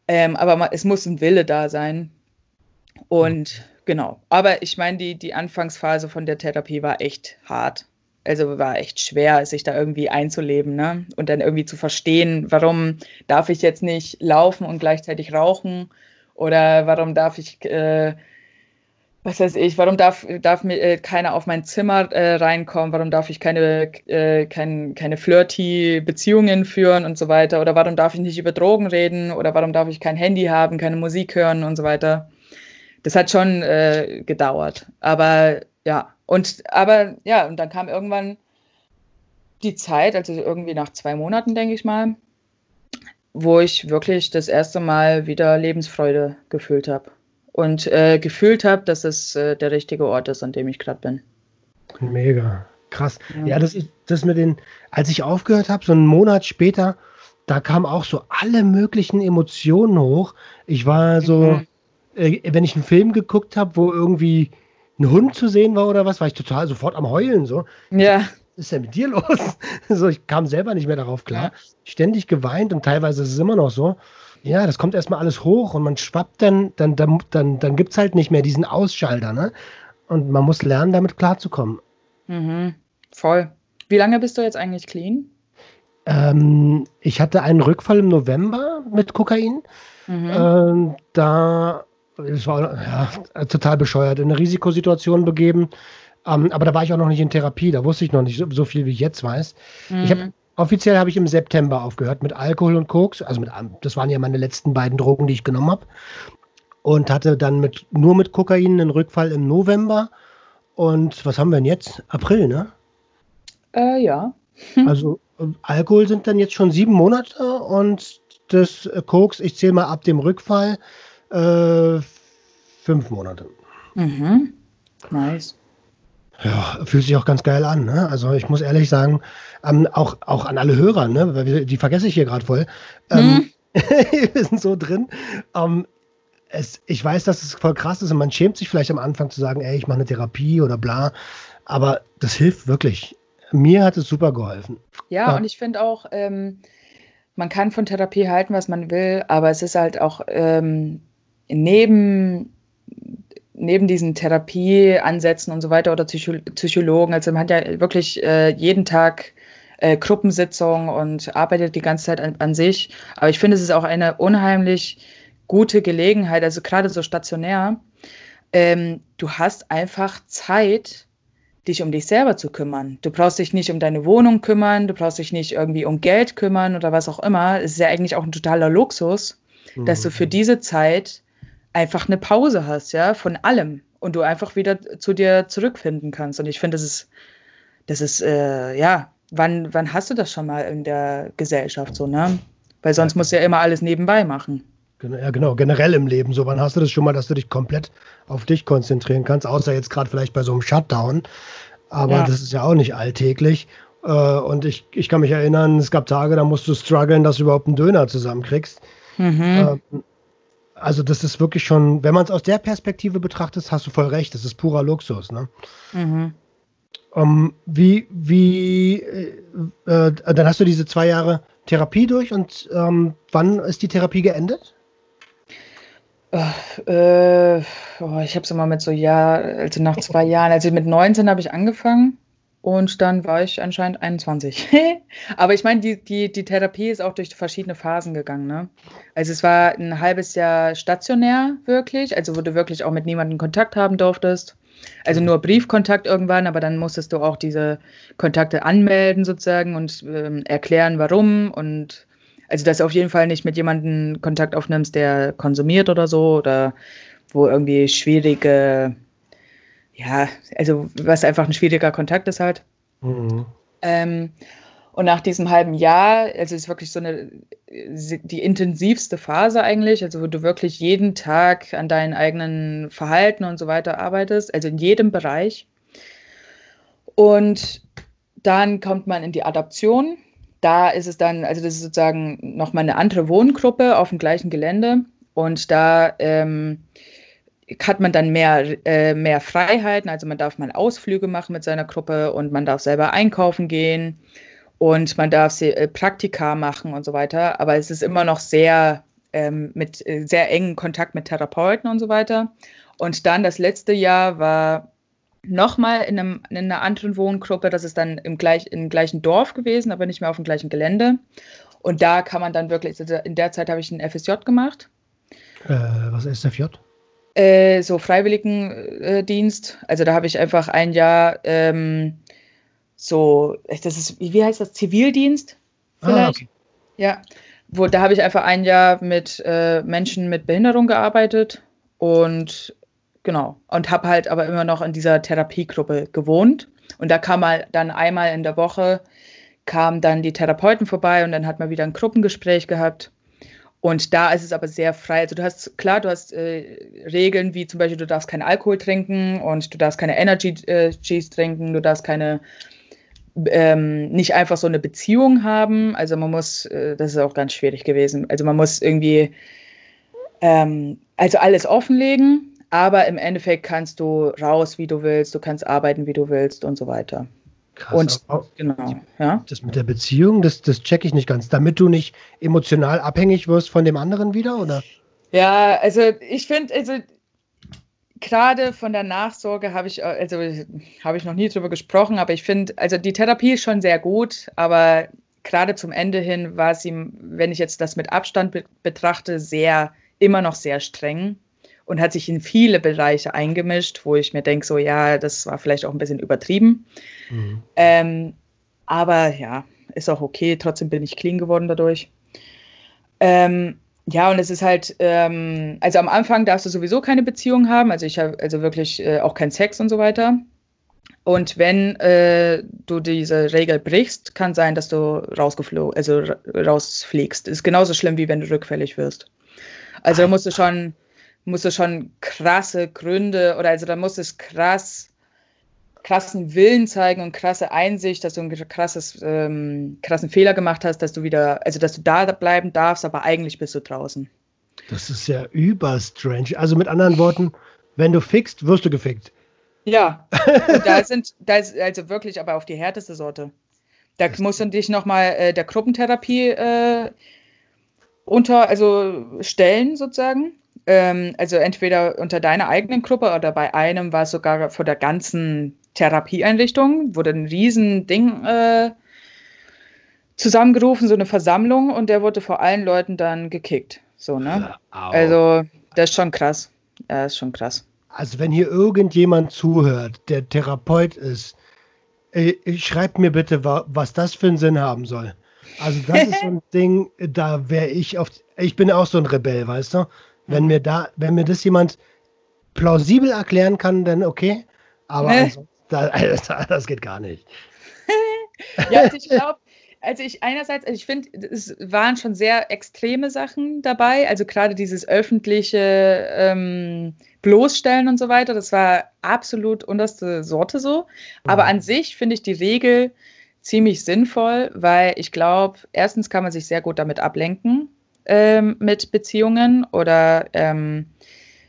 [SPEAKER 2] ähm, aber man, es muss ein Wille da sein. Und genau. Aber ich meine, die, die Anfangsphase von der Therapie war echt hart. Also war echt schwer, sich da irgendwie einzuleben, ne? Und dann irgendwie zu verstehen, warum darf ich jetzt nicht laufen und gleichzeitig rauchen? Oder warum darf ich, äh, was weiß ich, warum darf, darf mir äh, keiner auf mein Zimmer äh, reinkommen? Warum darf ich keine, äh, kein, keine flirty Beziehungen führen und so weiter? Oder warum darf ich nicht über Drogen reden? Oder warum darf ich kein Handy haben, keine Musik hören und so weiter? das hat schon äh, gedauert. Aber ja, und aber ja, und dann kam irgendwann die Zeit, also irgendwie nach zwei Monaten, denke ich mal, wo ich wirklich das erste Mal wieder Lebensfreude gefühlt habe. Und äh, gefühlt habe, dass es äh, der richtige Ort ist, an dem ich gerade bin.
[SPEAKER 1] Mega. Krass. Ja, ja das ist das mit den, als ich aufgehört habe, so einen Monat später, da kamen auch so alle möglichen Emotionen hoch. Ich war so, mhm äh, wenn ich einen Film geguckt habe, wo irgendwie ein Hund zu sehen war oder was, war ich total sofort am Heulen. So.
[SPEAKER 2] Ja.
[SPEAKER 1] Was ist denn mit dir los? so, ich kam selber nicht mehr darauf klar. Ständig geweint und teilweise ist es immer noch so. Ja, das kommt erstmal alles hoch und man schwappt dann, dann, dann, dann, dann gibt es halt nicht mehr diesen Ausschalter, ne? Und man muss lernen, damit klarzukommen.
[SPEAKER 2] Mhm. Voll. Wie lange bist du jetzt eigentlich clean?
[SPEAKER 1] Ähm, ich hatte einen Rückfall im November mit Kokain. Mhm. Ähm, da es war ja, total bescheuert, in eine Risikosituation begeben. Ähm, aber da war ich auch noch nicht in Therapie, da wusste ich noch nicht so, so viel, wie ich jetzt weiß. Mhm. Ich hab, offiziell habe ich im September aufgehört mit Alkohol und Koks. Also mit, das waren ja meine letzten beiden Drogen, die ich genommen habe. Und hatte dann mit, nur mit Kokain einen Rückfall im November. Und was haben wir denn jetzt? April, ne?
[SPEAKER 2] Äh, ja.
[SPEAKER 1] also Alkohol sind dann jetzt schon sieben Monate und das Koks, ich zähle mal ab dem Rückfall, äh, fünf Monate.
[SPEAKER 2] Mhm. Nice.
[SPEAKER 1] Ja, fühlt sich auch ganz geil an. Ne? Also ich muss ehrlich sagen, ähm, auch, auch an alle Hörer, ne? weil wir, die vergesse ich hier gerade voll. Ähm, hm. wir sind so drin. Ähm, es, ich weiß, dass es voll krass ist und man schämt sich vielleicht am Anfang zu sagen, ey, ich mache eine Therapie oder bla. Aber das hilft wirklich. Mir hat es super geholfen.
[SPEAKER 2] Ja, ja. und ich finde auch, ähm, man kann von Therapie halten, was man will, aber es ist halt auch ähm, neben, neben diesen Therapieansätzen und so weiter oder Psycho Psychologen, also man hat ja wirklich äh, jeden Tag äh, Gruppensitzungen und arbeitet die ganze Zeit an, an sich. Aber ich finde, es ist auch eine unheimlich gute Gelegenheit, also gerade so stationär. Ähm, du hast einfach Zeit, dich um dich selber zu kümmern. Du brauchst dich nicht um deine Wohnung kümmern, du brauchst dich nicht irgendwie um Geld kümmern oder was auch immer. Es ist ja eigentlich auch ein totaler Luxus, mhm. dass du für mhm. diese Zeit einfach eine Pause hast, ja, von allem und du einfach wieder zu dir zurückfinden kannst. Und ich finde, das ist, das ist, äh, ja, wann, wann hast du das schon mal in der Gesellschaft so, ne? Weil sonst musst du ja immer alles nebenbei machen.
[SPEAKER 1] Ja, genau, generell im Leben. So, wann hast du das schon mal, dass du dich komplett auf dich konzentrieren kannst, außer jetzt gerade vielleicht bei so einem Shutdown. Aber ja. das ist ja auch nicht alltäglich. Äh, und ich, ich kann mich erinnern, es gab Tage, da musst du strugglen, dass du überhaupt einen Döner zusammenkriegst. Mhm. Ähm, also das ist wirklich schon, wenn man es aus der Perspektive betrachtet, hast du voll recht, das ist purer Luxus. Ne? Mhm. Um, ähm, wie, wie, äh, äh, dann hast du diese zwei Jahre Therapie durch und ähm, wann ist die Therapie geendet?
[SPEAKER 2] Äh, oh, ich habe es immer mit so Jahr, also nach zwei Jahren, also mit 19 habe ich angefangen und dann war ich anscheinend 21. Aber ich meine, die, die, die Therapie ist auch durch verschiedene Phasen gegangen. Ne? Also es war ein halbes Jahr stationär wirklich, also wo du wirklich auch mit niemandem Kontakt haben durftest. Also nur Briefkontakt irgendwann, aber dann musstest du auch diese Kontakte anmelden sozusagen und ähm, erklären, warum und also, dass du auf jeden Fall nicht mit jemandem Kontakt aufnimmst, der konsumiert oder so oder wo irgendwie schwierige, ja, also was einfach ein schwieriger Kontakt ist halt. Mhm. Ähm, und nach diesem halben Jahr, also es ist wirklich so eine, die intensivste Phase eigentlich, also wo du wirklich jeden Tag an deinen eigenen Verhalten und so weiter arbeitest, also in jedem Bereich. Und dann kommt man in die Adaption da ist es dann, also das ist sozusagen nochmal eine andere Wohngruppe auf dem gleichen Gelände und da ähm, hat man dann mehr, äh, mehr Freiheiten, also man darf mal Ausflüge machen mit seiner Gruppe und man darf selber einkaufen gehen und man darf äh, Praktika machen und so weiter, aber es ist immer noch sehr ähm, mit äh, sehr engen Kontakt mit Therapeuten und so weiter. Und dann das letzte Jahr war nochmal in, einem, in einer anderen Wohngruppe. Das ist dann im, gleich, im gleichen Dorf gewesen, aber nicht mehr auf dem gleichen Gelände. Und da kann man dann wirklich, also in der Zeit habe ich einen FSJ gemacht.
[SPEAKER 1] Äh, was ist FSJ?
[SPEAKER 2] Äh, so Freiwilligendienst. also da habe ich einfach ein Jahr ähm, so, das ist, wie heißt das, Zivildienst vielleicht? Ah, okay. Ja, wo, da habe ich einfach ein Jahr mit äh, Menschen mit Behinderung gearbeitet und Genau. Und habe halt aber immer noch in dieser Therapiegruppe gewohnt. Und da kam mal dann einmal in der Woche, kamen dann die Therapeuten vorbei und dann hat man wieder ein Gruppengespräch gehabt. Und da ist es aber sehr frei. Also du hast, klar, du hast äh, Regeln wie zum Beispiel, du darfst keinen Alkohol trinken und du darfst keine Energy äh, Cheese trinken, du darfst keine, ähm, nicht einfach so eine Beziehung haben. Also man muss, äh, das ist auch ganz schwierig gewesen. Also man muss irgendwie, ähm, also alles offenlegen aber im Endeffekt kannst du raus, wie du willst, du kannst arbeiten, wie du willst und so weiter.
[SPEAKER 1] Krass, und genau, ja. Das mit der Beziehung, das, das check ich nicht ganz. Damit du nicht emotional abhängig wirst von dem anderen wieder, oder?
[SPEAKER 2] Ja, also ich finde, also gerade von der Nachsorge habe ich, also habe ich noch nie drüber gesprochen, aber ich finde, also die Therapie ist schon sehr gut, aber gerade zum Ende hin war sie, wenn ich jetzt das mit Abstand be betrachte, sehr, immer noch sehr streng und hat sich in viele Bereiche eingemischt, wo ich mir denke, so ja, das war vielleicht auch ein bisschen übertrieben. Mhm. Ähm, aber ja, ist auch okay. Trotzdem bin ich clean geworden dadurch. Ähm, ja, und es ist halt, ähm, also am Anfang darfst du sowieso keine Beziehung haben, also ich habe also wirklich äh, auch keinen Sex und so weiter. Und wenn äh, du diese Regel brichst, kann sein, dass du rausgeflogen, also rausfliegst. Ist genauso schlimm, wie wenn du rückfällig wirst. Also da musst du schon muss es schon krasse Gründe oder also da muss es krass krassen Willen zeigen und krasse Einsicht, dass du einen krasses, ähm, krassen Fehler gemacht hast, dass du wieder, also dass du da bleiben darfst, aber eigentlich bist du draußen.
[SPEAKER 1] Das ist ja überstrange. Also mit anderen Worten, wenn du fickst, wirst du gefickt.
[SPEAKER 2] Ja, da sind, da ist also wirklich aber auf die härteste Sorte. Da musst du dich nochmal äh, der Gruppentherapie äh, unter, also stellen sozusagen ähm, also entweder unter deiner eigenen Gruppe oder bei einem war es sogar vor der ganzen Therapieeinrichtung, wurde ein riesen Ding äh, zusammengerufen, so eine Versammlung und der wurde vor allen Leuten dann gekickt. So, ne? Also, das ist schon krass. Ja, ist schon krass.
[SPEAKER 1] Also, wenn hier irgendjemand zuhört, der Therapeut ist, äh, schreibt mir bitte, was das für einen Sinn haben soll. Also, das ist so ein Ding, da wäre ich auf. Ich bin auch so ein Rebell, weißt du? Wenn mir da, wenn mir das jemand plausibel erklären kann, dann okay. Aber äh. also, das geht gar nicht.
[SPEAKER 2] ja, also ich glaube, also ich einerseits, also ich finde, es waren schon sehr extreme Sachen dabei, also gerade dieses öffentliche ähm, Bloßstellen und so weiter, das war absolut unterste Sorte so. Aber mhm. an sich finde ich die Regel ziemlich sinnvoll, weil ich glaube, erstens kann man sich sehr gut damit ablenken ähm, mit Beziehungen oder ähm,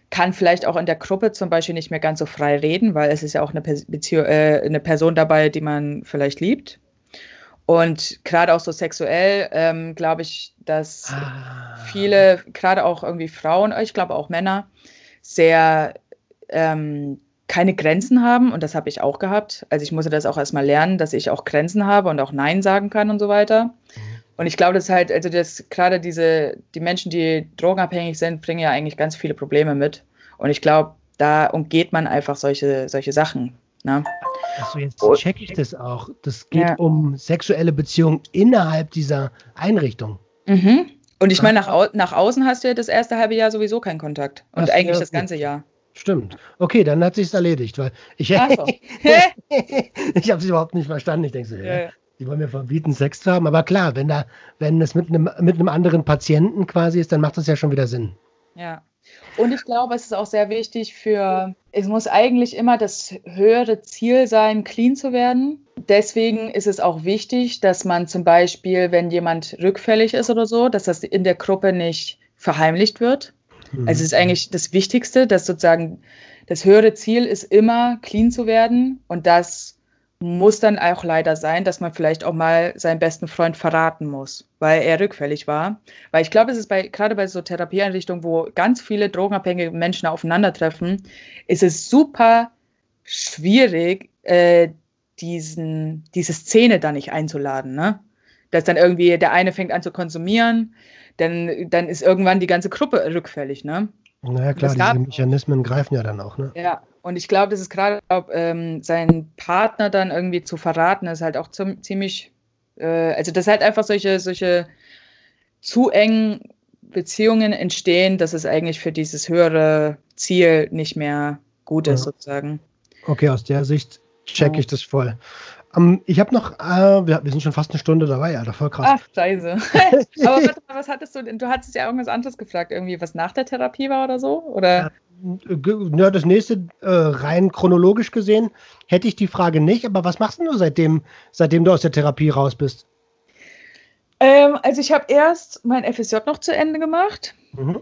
[SPEAKER 2] kann vielleicht auch in der Gruppe zum Beispiel nicht mehr ganz so frei reden, weil es ist ja auch eine, Beziehung, äh, eine Person dabei, die man vielleicht liebt. Und gerade auch so sexuell, ähm, glaube ich, dass ah. viele, gerade auch irgendwie Frauen, ich glaube auch Männer, sehr ähm, keine Grenzen haben. Und das habe ich auch gehabt. Also ich musste das auch erstmal lernen, dass ich auch Grenzen habe und auch Nein sagen kann und so weiter. Mhm. Und ich glaube, das halt, also das gerade diese, die Menschen, die drogenabhängig sind, bringen ja eigentlich ganz viele Probleme mit. Und ich glaube, da umgeht man einfach solche, solche Sachen. Ne?
[SPEAKER 1] Achso, jetzt checke ich das auch. Das geht ja. um sexuelle Beziehungen innerhalb dieser Einrichtung.
[SPEAKER 2] Mhm. Und ich meine, nach, au nach außen hast du ja das erste halbe Jahr sowieso keinen Kontakt. Und Ach, eigentlich ja, das ganze Jahr.
[SPEAKER 1] Stimmt. Okay, dann hat sich's erledigt, weil ich, so. ich habe es überhaupt nicht verstanden. Ich denke so, ja. Die wollen mir verbieten, Sex zu haben. Aber klar, wenn da, wenn es mit einem, mit einem anderen Patienten quasi ist, dann macht das ja schon wieder Sinn.
[SPEAKER 2] Ja. Und ich glaube, es ist auch sehr wichtig für, es muss eigentlich immer das höhere Ziel sein, clean zu werden. Deswegen ist es auch wichtig, dass man zum Beispiel, wenn jemand rückfällig ist oder so, dass das in der Gruppe nicht verheimlicht wird. Mhm. Also es ist eigentlich das Wichtigste, dass sozusagen das höhere Ziel ist immer, clean zu werden und das muss dann auch leider sein, dass man vielleicht auch mal seinen besten Freund verraten muss, weil er rückfällig war. Weil ich glaube, es ist bei, gerade bei so Therapieeinrichtungen, wo ganz viele drogenabhängige Menschen aufeinandertreffen, ist es super schwierig, äh, diesen, diese Szene da nicht einzuladen. Ne? Dass dann irgendwie der eine fängt an zu konsumieren, dann, dann ist irgendwann die ganze Gruppe rückfällig. Ne?
[SPEAKER 1] Naja, klar, diese Mechanismen greifen ja dann auch. Ne?
[SPEAKER 2] Ja, und ich glaube, das ist gerade, ähm, seinen Partner dann irgendwie zu verraten, ist halt auch zum, ziemlich, äh, also dass halt einfach solche, solche zu engen Beziehungen entstehen, dass es eigentlich für dieses höhere Ziel nicht mehr gut ist, ja. sozusagen.
[SPEAKER 1] Okay, aus der Sicht checke ich das voll. Um, ich habe noch, äh, wir, wir, sind schon fast eine Stunde dabei, Alter, voll krass.
[SPEAKER 2] Ach, scheiße. Aber warte mal, was hattest du denn? Du hattest ja irgendwas anderes gefragt, irgendwie, was nach der Therapie war oder so? Oder?
[SPEAKER 1] Ja, das nächste, äh, rein chronologisch gesehen, hätte ich die Frage nicht, aber was machst du seitdem, seitdem du aus der Therapie raus bist?
[SPEAKER 2] Ähm, also ich habe erst mein FSJ noch zu Ende gemacht. Mhm.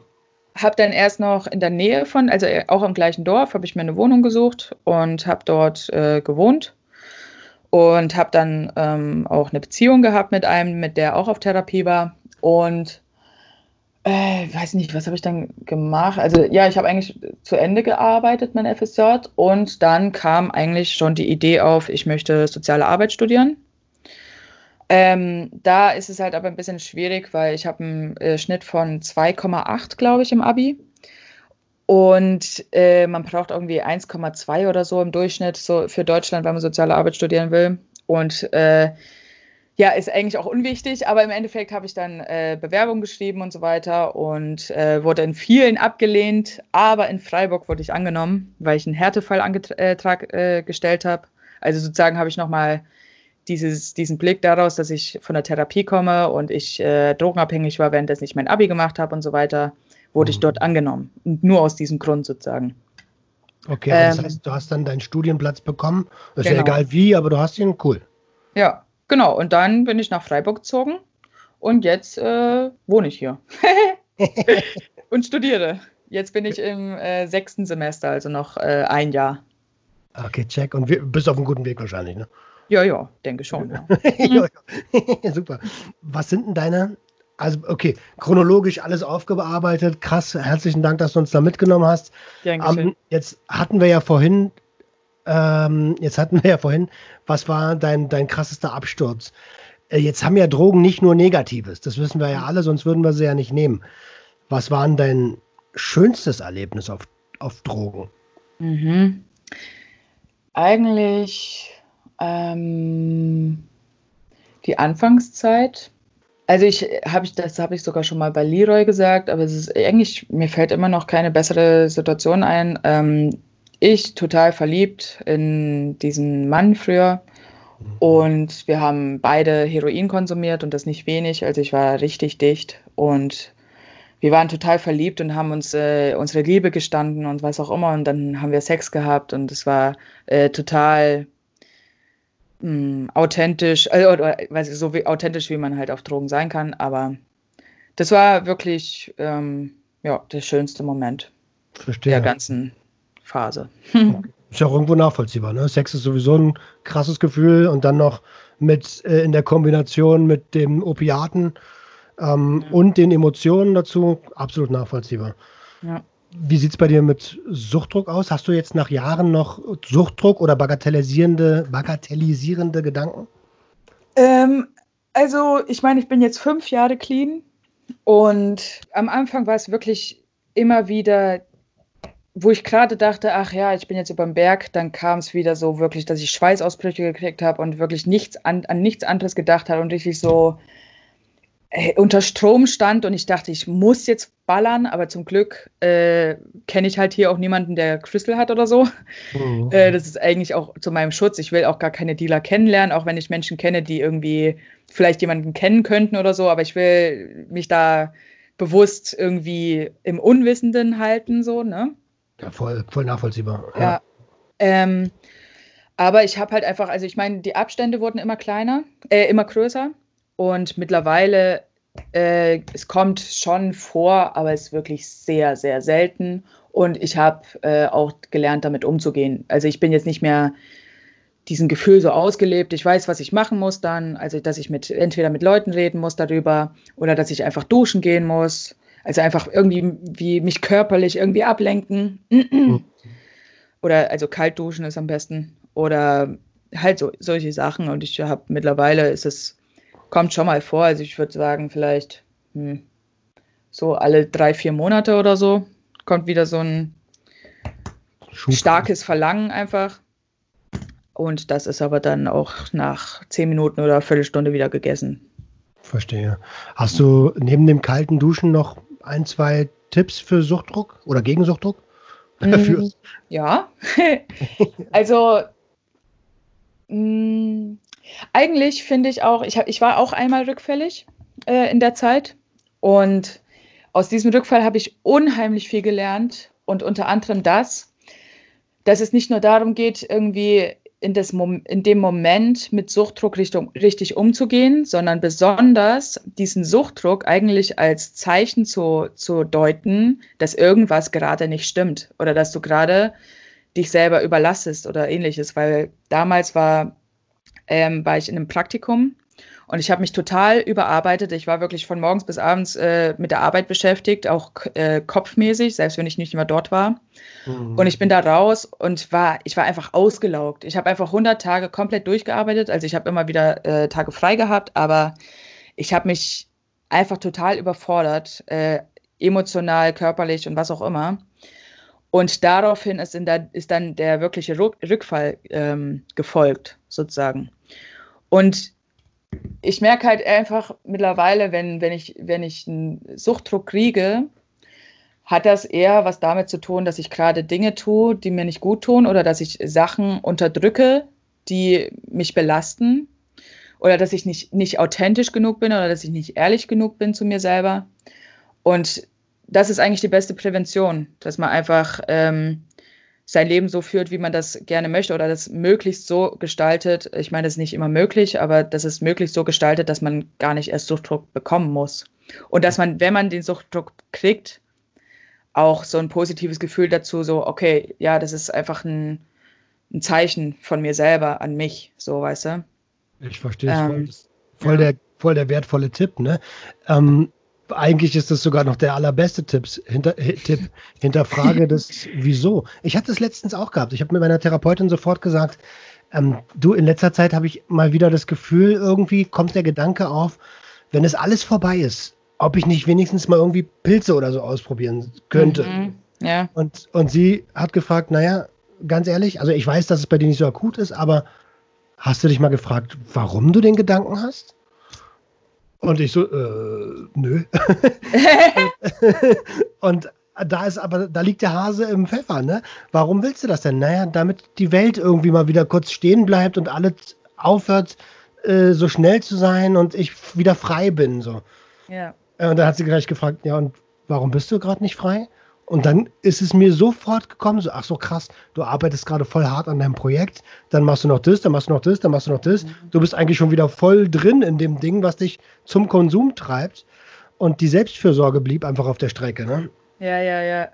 [SPEAKER 2] Habe dann erst noch in der Nähe von, also auch im gleichen Dorf, habe ich mir eine Wohnung gesucht und habe dort äh, gewohnt und habe dann ähm, auch eine Beziehung gehabt mit einem, mit der auch auf Therapie war. Und äh, weiß nicht, was habe ich dann gemacht? Also ja, ich habe eigentlich zu Ende gearbeitet, mein FSJ. Und dann kam eigentlich schon die Idee auf, ich möchte soziale Arbeit studieren. Ähm, da ist es halt aber ein bisschen schwierig, weil ich habe einen äh, Schnitt von 2,8, glaube ich, im Abi. Und äh, man braucht irgendwie 1,2 oder so im Durchschnitt so für Deutschland, wenn man soziale Arbeit studieren will. Und äh, ja, ist eigentlich auch unwichtig, aber im Endeffekt habe ich dann äh, Bewerbung geschrieben und so weiter und äh, wurde in vielen abgelehnt, aber in Freiburg wurde ich angenommen, weil ich einen Härtefallantrag äh, gestellt habe. Also sozusagen habe ich nochmal diesen Blick daraus, dass ich von der Therapie komme und ich äh, drogenabhängig war, währenddessen ich mein Abi gemacht habe und so weiter wurde mhm. ich dort angenommen. Und nur aus diesem Grund sozusagen.
[SPEAKER 1] Okay, ähm, das heißt, du hast dann deinen Studienplatz bekommen. Ist genau. ja egal wie, aber du hast ihn cool.
[SPEAKER 2] Ja, genau. Und dann bin ich nach Freiburg gezogen und jetzt äh, wohne ich hier. und studiere. Jetzt bin ich im äh, sechsten Semester, also noch äh, ein Jahr.
[SPEAKER 1] Okay, check. Und wir, bist auf einem guten Weg wahrscheinlich, ne?
[SPEAKER 2] Ja, ja, denke schon. Ja.
[SPEAKER 1] ja, ja. Super. Was sind denn deine also, okay, chronologisch alles aufgearbeitet. Krass, herzlichen Dank, dass du uns da mitgenommen hast. Um, jetzt hatten wir ja vorhin, ähm, jetzt hatten wir ja vorhin, was war dein, dein krassester Absturz? Äh, jetzt haben ja Drogen nicht nur Negatives, das wissen wir ja alle, sonst würden wir sie ja nicht nehmen. Was war denn dein schönstes Erlebnis auf, auf Drogen?
[SPEAKER 2] Mhm. Eigentlich ähm, die Anfangszeit also ich habe ich das habe ich sogar schon mal bei Leroy gesagt, aber es ist eigentlich mir fällt immer noch keine bessere Situation ein. Ähm, ich total verliebt in diesen Mann früher und wir haben beide Heroin konsumiert und das nicht wenig. Also ich war richtig dicht und wir waren total verliebt und haben uns äh, unsere Liebe gestanden und was auch immer und dann haben wir Sex gehabt und es war äh, total mh, hm, authentisch, also, oder, weiß ich, so wie authentisch, wie man halt auf Drogen sein kann. Aber das war wirklich ähm, ja, der schönste Moment
[SPEAKER 1] Verstehe.
[SPEAKER 2] der ganzen Phase.
[SPEAKER 1] Ist ja auch irgendwo nachvollziehbar. Ne? Sex ist sowieso ein krasses Gefühl und dann noch mit äh, in der Kombination mit dem Opiaten ähm, ja. und den Emotionen dazu absolut nachvollziehbar. Ja. Wie sieht es bei dir mit Suchtdruck aus? Hast du jetzt nach Jahren noch Suchtdruck oder bagatellisierende, bagatellisierende Gedanken?
[SPEAKER 2] Ähm, also, ich meine, ich bin jetzt fünf Jahre clean und am Anfang war es wirklich immer wieder, wo ich gerade dachte, ach ja, ich bin jetzt über dem Berg, dann kam es wieder so wirklich, dass ich Schweißausbrüche gekriegt habe und wirklich nichts an, an nichts anderes gedacht habe und richtig so äh, unter Strom stand und ich dachte, ich muss jetzt ballern, aber zum Glück äh, kenne ich halt hier auch niemanden, der Crystal hat oder so. Mhm. Äh, das ist eigentlich auch zu meinem Schutz. Ich will auch gar keine Dealer kennenlernen, auch wenn ich Menschen kenne, die irgendwie vielleicht jemanden kennen könnten oder so, aber ich will mich da bewusst irgendwie im Unwissenden halten, so, ne?
[SPEAKER 1] Ja, voll, voll nachvollziehbar.
[SPEAKER 2] Ja. ja. Ähm, aber ich habe halt einfach, also ich meine, die Abstände wurden immer kleiner, äh, immer größer. Und mittlerweile, äh, es kommt schon vor, aber es ist wirklich sehr, sehr selten. Und ich habe äh, auch gelernt, damit umzugehen. Also ich bin jetzt nicht mehr diesen Gefühl so ausgelebt. Ich weiß, was ich machen muss dann. Also dass ich mit entweder mit Leuten reden muss darüber oder dass ich einfach duschen gehen muss. Also einfach irgendwie wie mich körperlich irgendwie ablenken. Oder also kalt duschen ist am besten. Oder halt so solche Sachen. Und ich habe mittlerweile ist es Kommt schon mal vor. Also ich würde sagen, vielleicht hm, so alle drei, vier Monate oder so kommt wieder so ein Schub. starkes Verlangen einfach. Und das ist aber dann auch nach zehn Minuten oder Viertelstunde wieder gegessen.
[SPEAKER 1] Verstehe. Hast du neben dem kalten Duschen noch ein, zwei Tipps für Suchtdruck oder gegen Suchtdruck?
[SPEAKER 2] Mm, ja. also mh, mm, eigentlich finde ich auch, ich, hab, ich war auch einmal rückfällig äh, in der Zeit. Und aus diesem Rückfall habe ich unheimlich viel gelernt. Und unter anderem das, dass es nicht nur darum geht, irgendwie in, das in dem Moment mit Suchtdruck Richtung, richtig umzugehen, sondern besonders diesen Suchtdruck eigentlich als Zeichen zu, zu deuten, dass irgendwas gerade nicht stimmt oder dass du gerade dich selber überlastest oder ähnliches, weil damals war ähm, war ich in einem Praktikum und ich habe mich total überarbeitet. Ich war wirklich von morgens bis abends äh, mit der Arbeit beschäftigt, auch äh, kopfmäßig, selbst wenn ich nicht immer dort war. Mhm. Und ich bin da raus und war, ich war einfach ausgelaugt. Ich habe einfach 100 Tage komplett durchgearbeitet. Also ich habe immer wieder äh, Tage frei gehabt, aber ich habe mich einfach total überfordert, äh, emotional, körperlich und was auch immer. Und daraufhin ist, der, ist dann der wirkliche Rückfall ähm, gefolgt, sozusagen. Und ich merke halt einfach mittlerweile, wenn, wenn, ich, wenn ich einen Suchtdruck kriege, hat das eher was damit zu tun, dass ich gerade Dinge tue, die mir nicht gut tun oder dass ich Sachen unterdrücke, die mich belasten oder dass ich nicht, nicht authentisch genug bin oder dass ich nicht ehrlich genug bin zu mir selber. Und das ist eigentlich die beste Prävention, dass man einfach ähm, sein Leben so führt, wie man das gerne möchte oder das möglichst so gestaltet. Ich meine, das ist nicht immer möglich, aber das ist möglichst so gestaltet, dass man gar nicht erst Suchtdruck bekommen muss. Und dass man, wenn man den Suchtdruck kriegt, auch so ein positives Gefühl dazu, so, okay, ja, das ist einfach ein, ein Zeichen von mir selber an mich, so, weißt du?
[SPEAKER 1] Ich verstehe es ähm, voll. Voll, ja. der, voll der wertvolle Tipp, ne? Ähm, eigentlich ist das sogar noch der allerbeste Tipps, hinter, Tipp. Hinterfrage das Wieso. Ich hatte es letztens auch gehabt. Ich habe mit meiner Therapeutin sofort gesagt, ähm, du, in letzter Zeit habe ich mal wieder das Gefühl, irgendwie kommt der Gedanke auf, wenn es alles vorbei ist, ob ich nicht wenigstens mal irgendwie Pilze oder so ausprobieren könnte. Mhm, ja. und, und sie hat gefragt, naja, ganz ehrlich, also ich weiß, dass es bei dir nicht so akut ist, aber hast du dich mal gefragt, warum du den Gedanken hast? Und ich so, äh, nö. und da ist aber, da liegt der Hase im Pfeffer, ne? Warum willst du das denn? Naja, damit die Welt irgendwie mal wieder kurz stehen bleibt und alles aufhört, äh, so schnell zu sein und ich wieder frei bin, so. Ja. Und dann hat sie gleich gefragt, ja, und warum bist du gerade nicht frei? Und dann ist es mir sofort gekommen, so, ach so krass, du arbeitest gerade voll hart an deinem Projekt, dann machst du noch das, dann machst du noch das, dann machst du noch das. Mhm. Du bist eigentlich schon wieder voll drin in dem Ding, was dich zum Konsum treibt. Und die Selbstfürsorge blieb einfach auf der Strecke, ne?
[SPEAKER 2] Ja, ja, ja.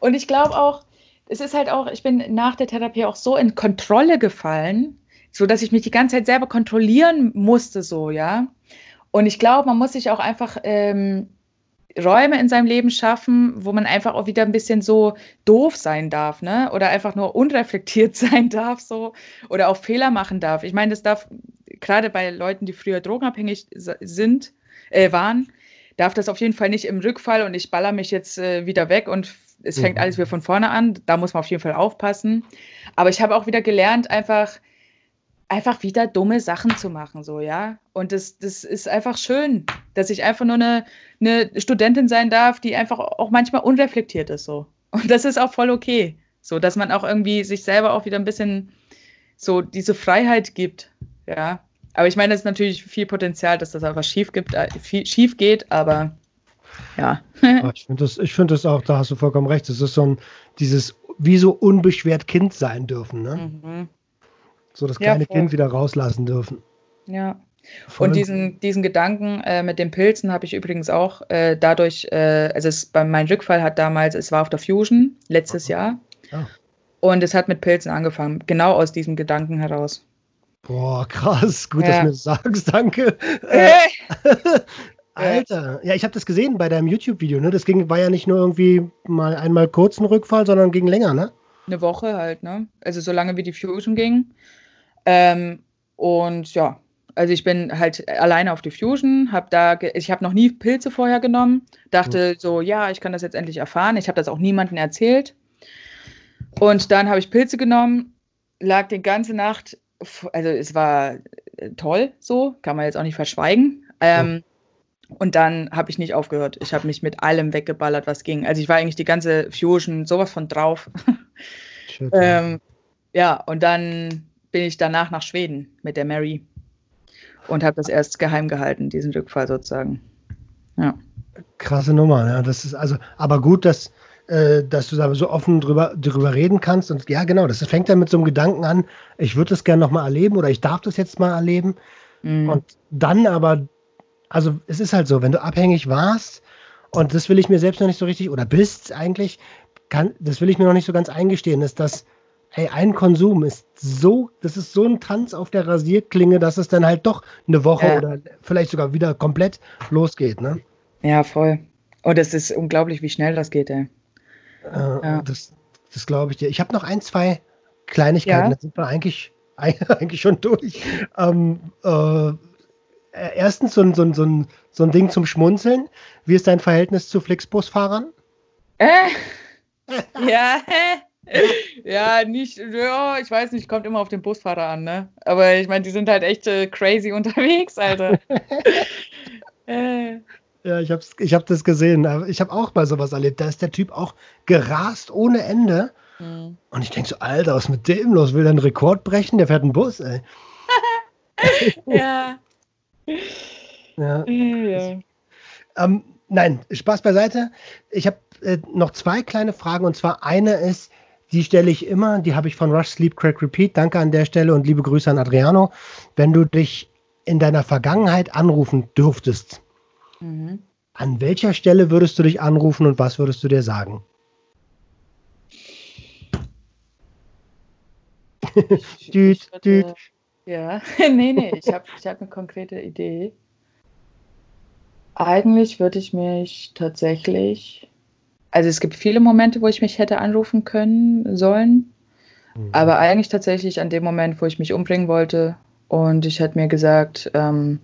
[SPEAKER 2] Und ich glaube auch, es ist halt auch, ich bin nach der Therapie auch so in Kontrolle gefallen, so dass ich mich die ganze Zeit selber kontrollieren musste, so, ja. Und ich glaube, man muss sich auch einfach ähm, Räume in seinem Leben schaffen, wo man einfach auch wieder ein bisschen so doof sein darf, ne? Oder einfach nur unreflektiert sein darf, so. Oder auch Fehler machen darf. Ich meine, das darf gerade bei Leuten, die früher drogenabhängig sind, äh, waren, darf das auf jeden Fall nicht im Rückfall und ich baller mich jetzt äh, wieder weg und es fängt mhm. alles wieder von vorne an. Da muss man auf jeden Fall aufpassen. Aber ich habe auch wieder gelernt, einfach einfach wieder dumme Sachen zu machen, so, ja. Und das, das ist einfach schön, dass ich einfach nur eine, eine Studentin sein darf, die einfach auch manchmal unreflektiert ist, so. Und das ist auch voll okay. So, dass man auch irgendwie sich selber auch wieder ein bisschen so diese Freiheit gibt, ja. Aber ich meine, es ist natürlich viel Potenzial, dass das einfach schief gibt, äh, schief geht, aber ja.
[SPEAKER 1] ich finde das, find das auch, da hast du vollkommen recht. Es ist so ein, dieses, wie so unbeschwert Kind sein dürfen, ne? Mhm so das kleine ja, Kind wieder rauslassen dürfen.
[SPEAKER 2] Ja. Voll. Und diesen, diesen Gedanken äh, mit den Pilzen habe ich übrigens auch äh, dadurch, äh, also es, bei, mein Rückfall hat damals, es war auf der Fusion letztes Jahr. Ja. Und es hat mit Pilzen angefangen, genau aus diesem Gedanken heraus.
[SPEAKER 1] Boah, krass, gut, ja. dass du mir das sagst, danke. Äh, Alter, ja, ich habe das gesehen bei deinem YouTube-Video, ne? Das ging, war ja nicht nur irgendwie mal einmal kurzen Rückfall, sondern ging länger, ne?
[SPEAKER 2] Eine Woche halt, ne? Also so lange wie die Fusion ging. Ähm, und ja, also ich bin halt alleine auf die Fusion, habe da, ich habe noch nie Pilze vorher genommen, dachte mhm. so, ja, ich kann das jetzt endlich erfahren. Ich habe das auch niemandem erzählt. Und dann habe ich Pilze genommen, lag die ganze Nacht, also es war äh, toll, so kann man jetzt auch nicht verschweigen. Ähm, mhm. Und dann habe ich nicht aufgehört. Ich habe mich mit allem weggeballert, was ging. Also ich war eigentlich die ganze Fusion sowas von drauf. ähm, ja, und dann bin ich danach nach Schweden mit der Mary und habe das erst geheim gehalten, diesen Rückfall sozusagen. Ja.
[SPEAKER 1] Krasse Nummer, ja. Das ist also, aber gut, dass, äh, dass du da so offen drüber, drüber reden kannst. Und ja, genau, das fängt dann mit so einem Gedanken an, ich würde das gerne nochmal erleben oder ich darf das jetzt mal erleben. Mhm. Und dann aber, also es ist halt so, wenn du abhängig warst, und das will ich mir selbst noch nicht so richtig, oder bist eigentlich, kann, das will ich mir noch nicht so ganz eingestehen, ist, dass hey, ein Konsum ist so, das ist so ein Tanz auf der Rasierklinge, dass es dann halt doch eine Woche ja. oder vielleicht sogar wieder komplett losgeht, ne?
[SPEAKER 2] Ja, voll. Oh, das ist unglaublich, wie schnell das geht, ey.
[SPEAKER 1] Äh, ja. Das, das glaube ich dir. Ich habe noch ein, zwei Kleinigkeiten, ja? da sind wir eigentlich, eigentlich schon durch. Ähm, äh, erstens so ein, so, ein, so, ein, so ein Ding zum Schmunzeln. Wie ist dein Verhältnis zu Flixbus-Fahrern?
[SPEAKER 2] Äh, ja, ja, nicht, ja, ich weiß nicht, kommt immer auf den Busfahrer an, ne? Aber ich meine, die sind halt echt äh, crazy unterwegs, Alter.
[SPEAKER 1] äh. Ja, ich hab's, ich hab das gesehen. Ich habe auch mal sowas erlebt. Da ist der Typ auch gerast ohne Ende. Mhm. Und ich denke so, Alter, was ist mit dem los? Will der einen Rekord brechen? Der fährt einen Bus, ey.
[SPEAKER 2] ja.
[SPEAKER 1] ja. ja. Ähm, nein, Spaß beiseite. Ich habe äh, noch zwei kleine Fragen. Und zwar eine ist, die stelle ich immer, die habe ich von Rush Sleep Crack Repeat. Danke an der Stelle und liebe Grüße an Adriano. Wenn du dich in deiner Vergangenheit anrufen dürftest, mhm. an welcher Stelle würdest du dich anrufen und was würdest du dir sagen?
[SPEAKER 2] düt, düt. Ja, nee, nee, ich habe ich hab eine konkrete Idee. Eigentlich würde ich mich tatsächlich also es gibt viele Momente, wo ich mich hätte anrufen können sollen, mhm. aber eigentlich tatsächlich an dem Moment, wo ich mich umbringen wollte und ich hätte mir gesagt, ähm,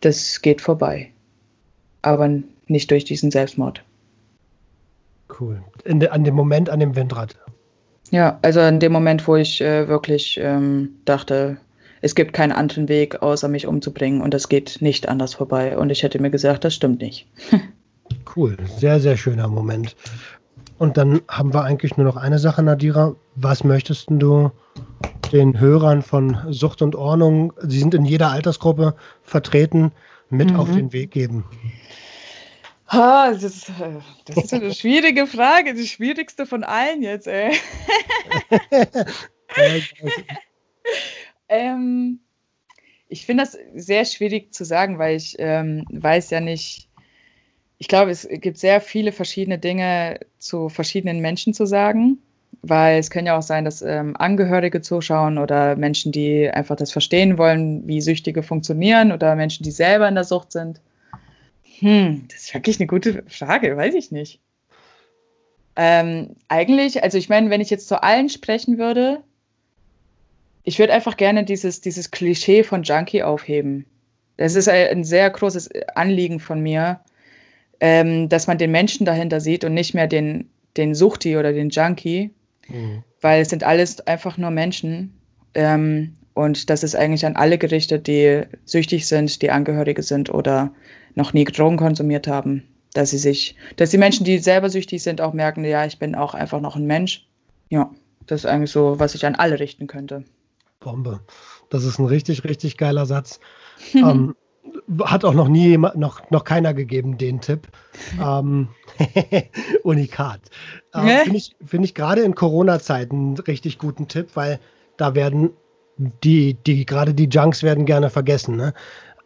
[SPEAKER 2] das geht vorbei, aber nicht durch diesen Selbstmord.
[SPEAKER 1] Cool. De, an dem Moment, an dem Windrad.
[SPEAKER 2] Ja, also an dem Moment, wo ich äh, wirklich ähm, dachte, es gibt keinen anderen Weg, außer mich umzubringen und es geht nicht anders vorbei. Und ich hätte mir gesagt, das stimmt nicht.
[SPEAKER 1] Cool, sehr, sehr schöner Moment. Und dann haben wir eigentlich nur noch eine Sache, Nadira. Was möchtest du den Hörern von Sucht und Ordnung, sie sind in jeder Altersgruppe vertreten, mit mhm. auf den Weg geben?
[SPEAKER 2] Ah, das, ist, das ist eine schwierige Frage, die schwierigste von allen jetzt, ey. ähm, ich finde das sehr schwierig zu sagen, weil ich ähm, weiß ja nicht, ich glaube, es gibt sehr viele verschiedene Dinge zu verschiedenen Menschen zu sagen. weil es kann ja auch sein, dass ähm, Angehörige zuschauen oder Menschen, die einfach das verstehen wollen, wie Süchtige funktionieren oder Menschen, die selber in der Sucht sind. Hm, das ist wirklich eine gute Frage, weiß ich nicht. Ähm, eigentlich, also ich meine, wenn ich jetzt zu allen sprechen würde, ich würde einfach gerne dieses, dieses Klischee von Junkie aufheben. Das ist ein sehr großes Anliegen von mir, ähm, dass man den Menschen dahinter sieht und nicht mehr den, den Suchti oder den Junkie, mhm. weil es sind alles einfach nur Menschen. Ähm, und das ist eigentlich an alle gerichtet, die süchtig sind, die Angehörige sind oder noch nie Drogen konsumiert haben dass sie sich, dass die Menschen, die selber süchtig sind, auch merken, ja, ich bin auch einfach noch ein Mensch. Ja, das ist eigentlich so, was ich an alle richten könnte.
[SPEAKER 1] Bombe. Das ist ein richtig, richtig geiler Satz. ähm, hat auch noch nie noch, noch keiner gegeben, den Tipp. ähm, Unikat. Ähm, Finde ich, find ich gerade in Corona-Zeiten einen richtig guten Tipp, weil da werden die, die, gerade die Junks werden gerne vergessen. Ne?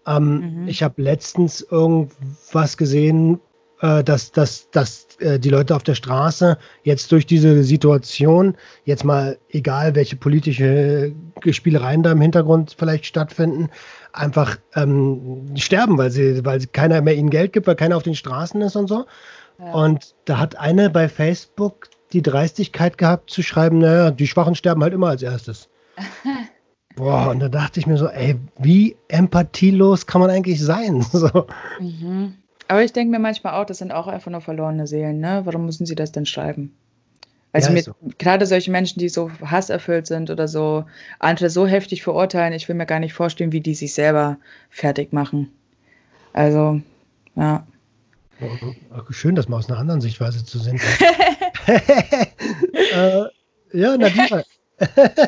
[SPEAKER 1] Ähm, mhm. Ich habe letztens irgendwas gesehen, äh, dass, dass, dass äh, die Leute auf der Straße jetzt durch diese Situation, jetzt mal egal welche politische Spielereien da im Hintergrund vielleicht stattfinden, einfach ähm, sterben, weil sie, weil keiner mehr ihnen Geld gibt, weil keiner auf den Straßen ist und so. Ja. Und da hat eine bei Facebook die Dreistigkeit gehabt zu schreiben, naja, die Schwachen sterben halt immer als erstes. Boah, und da dachte ich mir so, ey, wie empathielos kann man eigentlich sein? So.
[SPEAKER 2] Mhm. Aber ich denke mir manchmal auch, das sind auch einfach nur verlorene Seelen, ne? Warum müssen sie das denn schreiben? Also ja, mit, so. gerade solche Menschen, die so hasserfüllt sind oder so andere so heftig verurteilen, ich will mir gar nicht vorstellen, wie die sich selber fertig machen. Also, ja.
[SPEAKER 1] Schön, das mal aus einer anderen Sichtweise zu sehen. äh, ja, Nadira.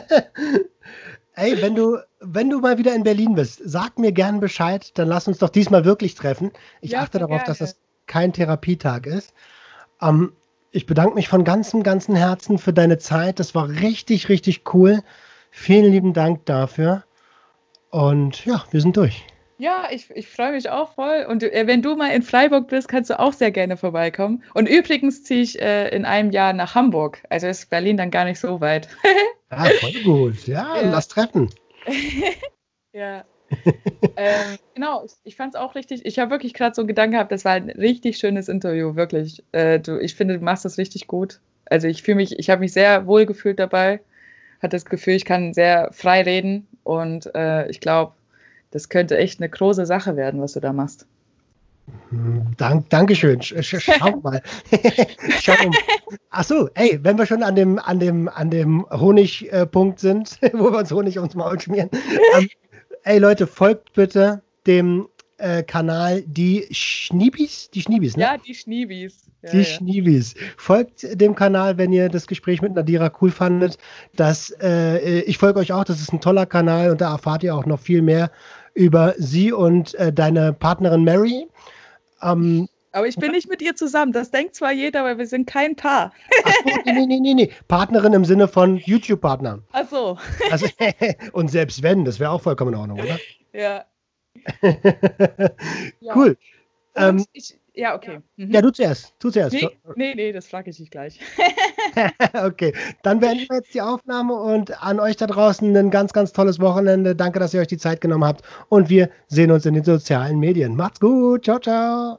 [SPEAKER 1] Ey, wenn du, wenn du mal wieder in Berlin bist, sag mir gern Bescheid, dann lass uns doch diesmal wirklich treffen. Ich ja, achte darauf, gerne. dass das kein Therapietag ist. Ähm, ich bedanke mich von ganzem, ganzem Herzen für deine Zeit. Das war richtig, richtig cool. Vielen lieben Dank dafür. Und ja, wir sind durch.
[SPEAKER 2] Ja, ich, ich freue mich auch voll. Und äh, wenn du mal in Freiburg bist, kannst du auch sehr gerne vorbeikommen. Und übrigens ziehe ich äh, in einem Jahr nach Hamburg. Also ist Berlin dann gar nicht so weit.
[SPEAKER 1] ah, voll gut. Ja, ja. lass treffen.
[SPEAKER 2] ja. ähm, genau, ich, ich fand es auch richtig. Ich habe wirklich gerade so einen Gedanken gehabt, das war ein richtig schönes Interview, wirklich. Äh, du, ich finde, du machst das richtig gut. Also ich fühle mich, ich habe mich sehr wohl gefühlt dabei. Hatte das Gefühl, ich kann sehr frei reden und äh, ich glaube, das könnte echt eine große Sache werden, was du da machst.
[SPEAKER 1] Dank, Dankeschön. Schau mal. Schau mal. Achso, ey, wenn wir schon an dem, an dem, an dem Honigpunkt sind, wo wir uns Honig ums Maul schmieren. Ähm, ey Leute, folgt bitte dem äh, Kanal Die Schniebis? Die Schniebis,
[SPEAKER 2] ne? Ja, die Schniebis. Ja,
[SPEAKER 1] die ja. Schniebis. Folgt dem Kanal, wenn ihr das Gespräch mit Nadira cool fandet. Das, äh, ich folge euch auch, das ist ein toller Kanal und da erfahrt ihr auch noch viel mehr über sie und äh, deine Partnerin Mary.
[SPEAKER 2] Ähm, aber ich bin nicht mit ihr zusammen. Das denkt zwar jeder, aber wir sind kein Paar.
[SPEAKER 1] Ach so, nee, nee, nee, nee. Partnerin im Sinne von YouTube-Partner.
[SPEAKER 2] Ach so.
[SPEAKER 1] Also, und selbst wenn, das wäre auch vollkommen in Ordnung, oder?
[SPEAKER 2] Ja.
[SPEAKER 1] cool.
[SPEAKER 2] Ja. Ähm, ich, ja, okay.
[SPEAKER 1] Mhm. Ja, du zuerst. Du zuerst.
[SPEAKER 2] Nee, nee, nee das frage ich dich gleich.
[SPEAKER 1] okay, dann beenden wir jetzt die Aufnahme und an euch da draußen ein ganz, ganz tolles Wochenende. Danke, dass ihr euch die Zeit genommen habt und wir sehen uns in den sozialen Medien. Macht's gut. Ciao, ciao.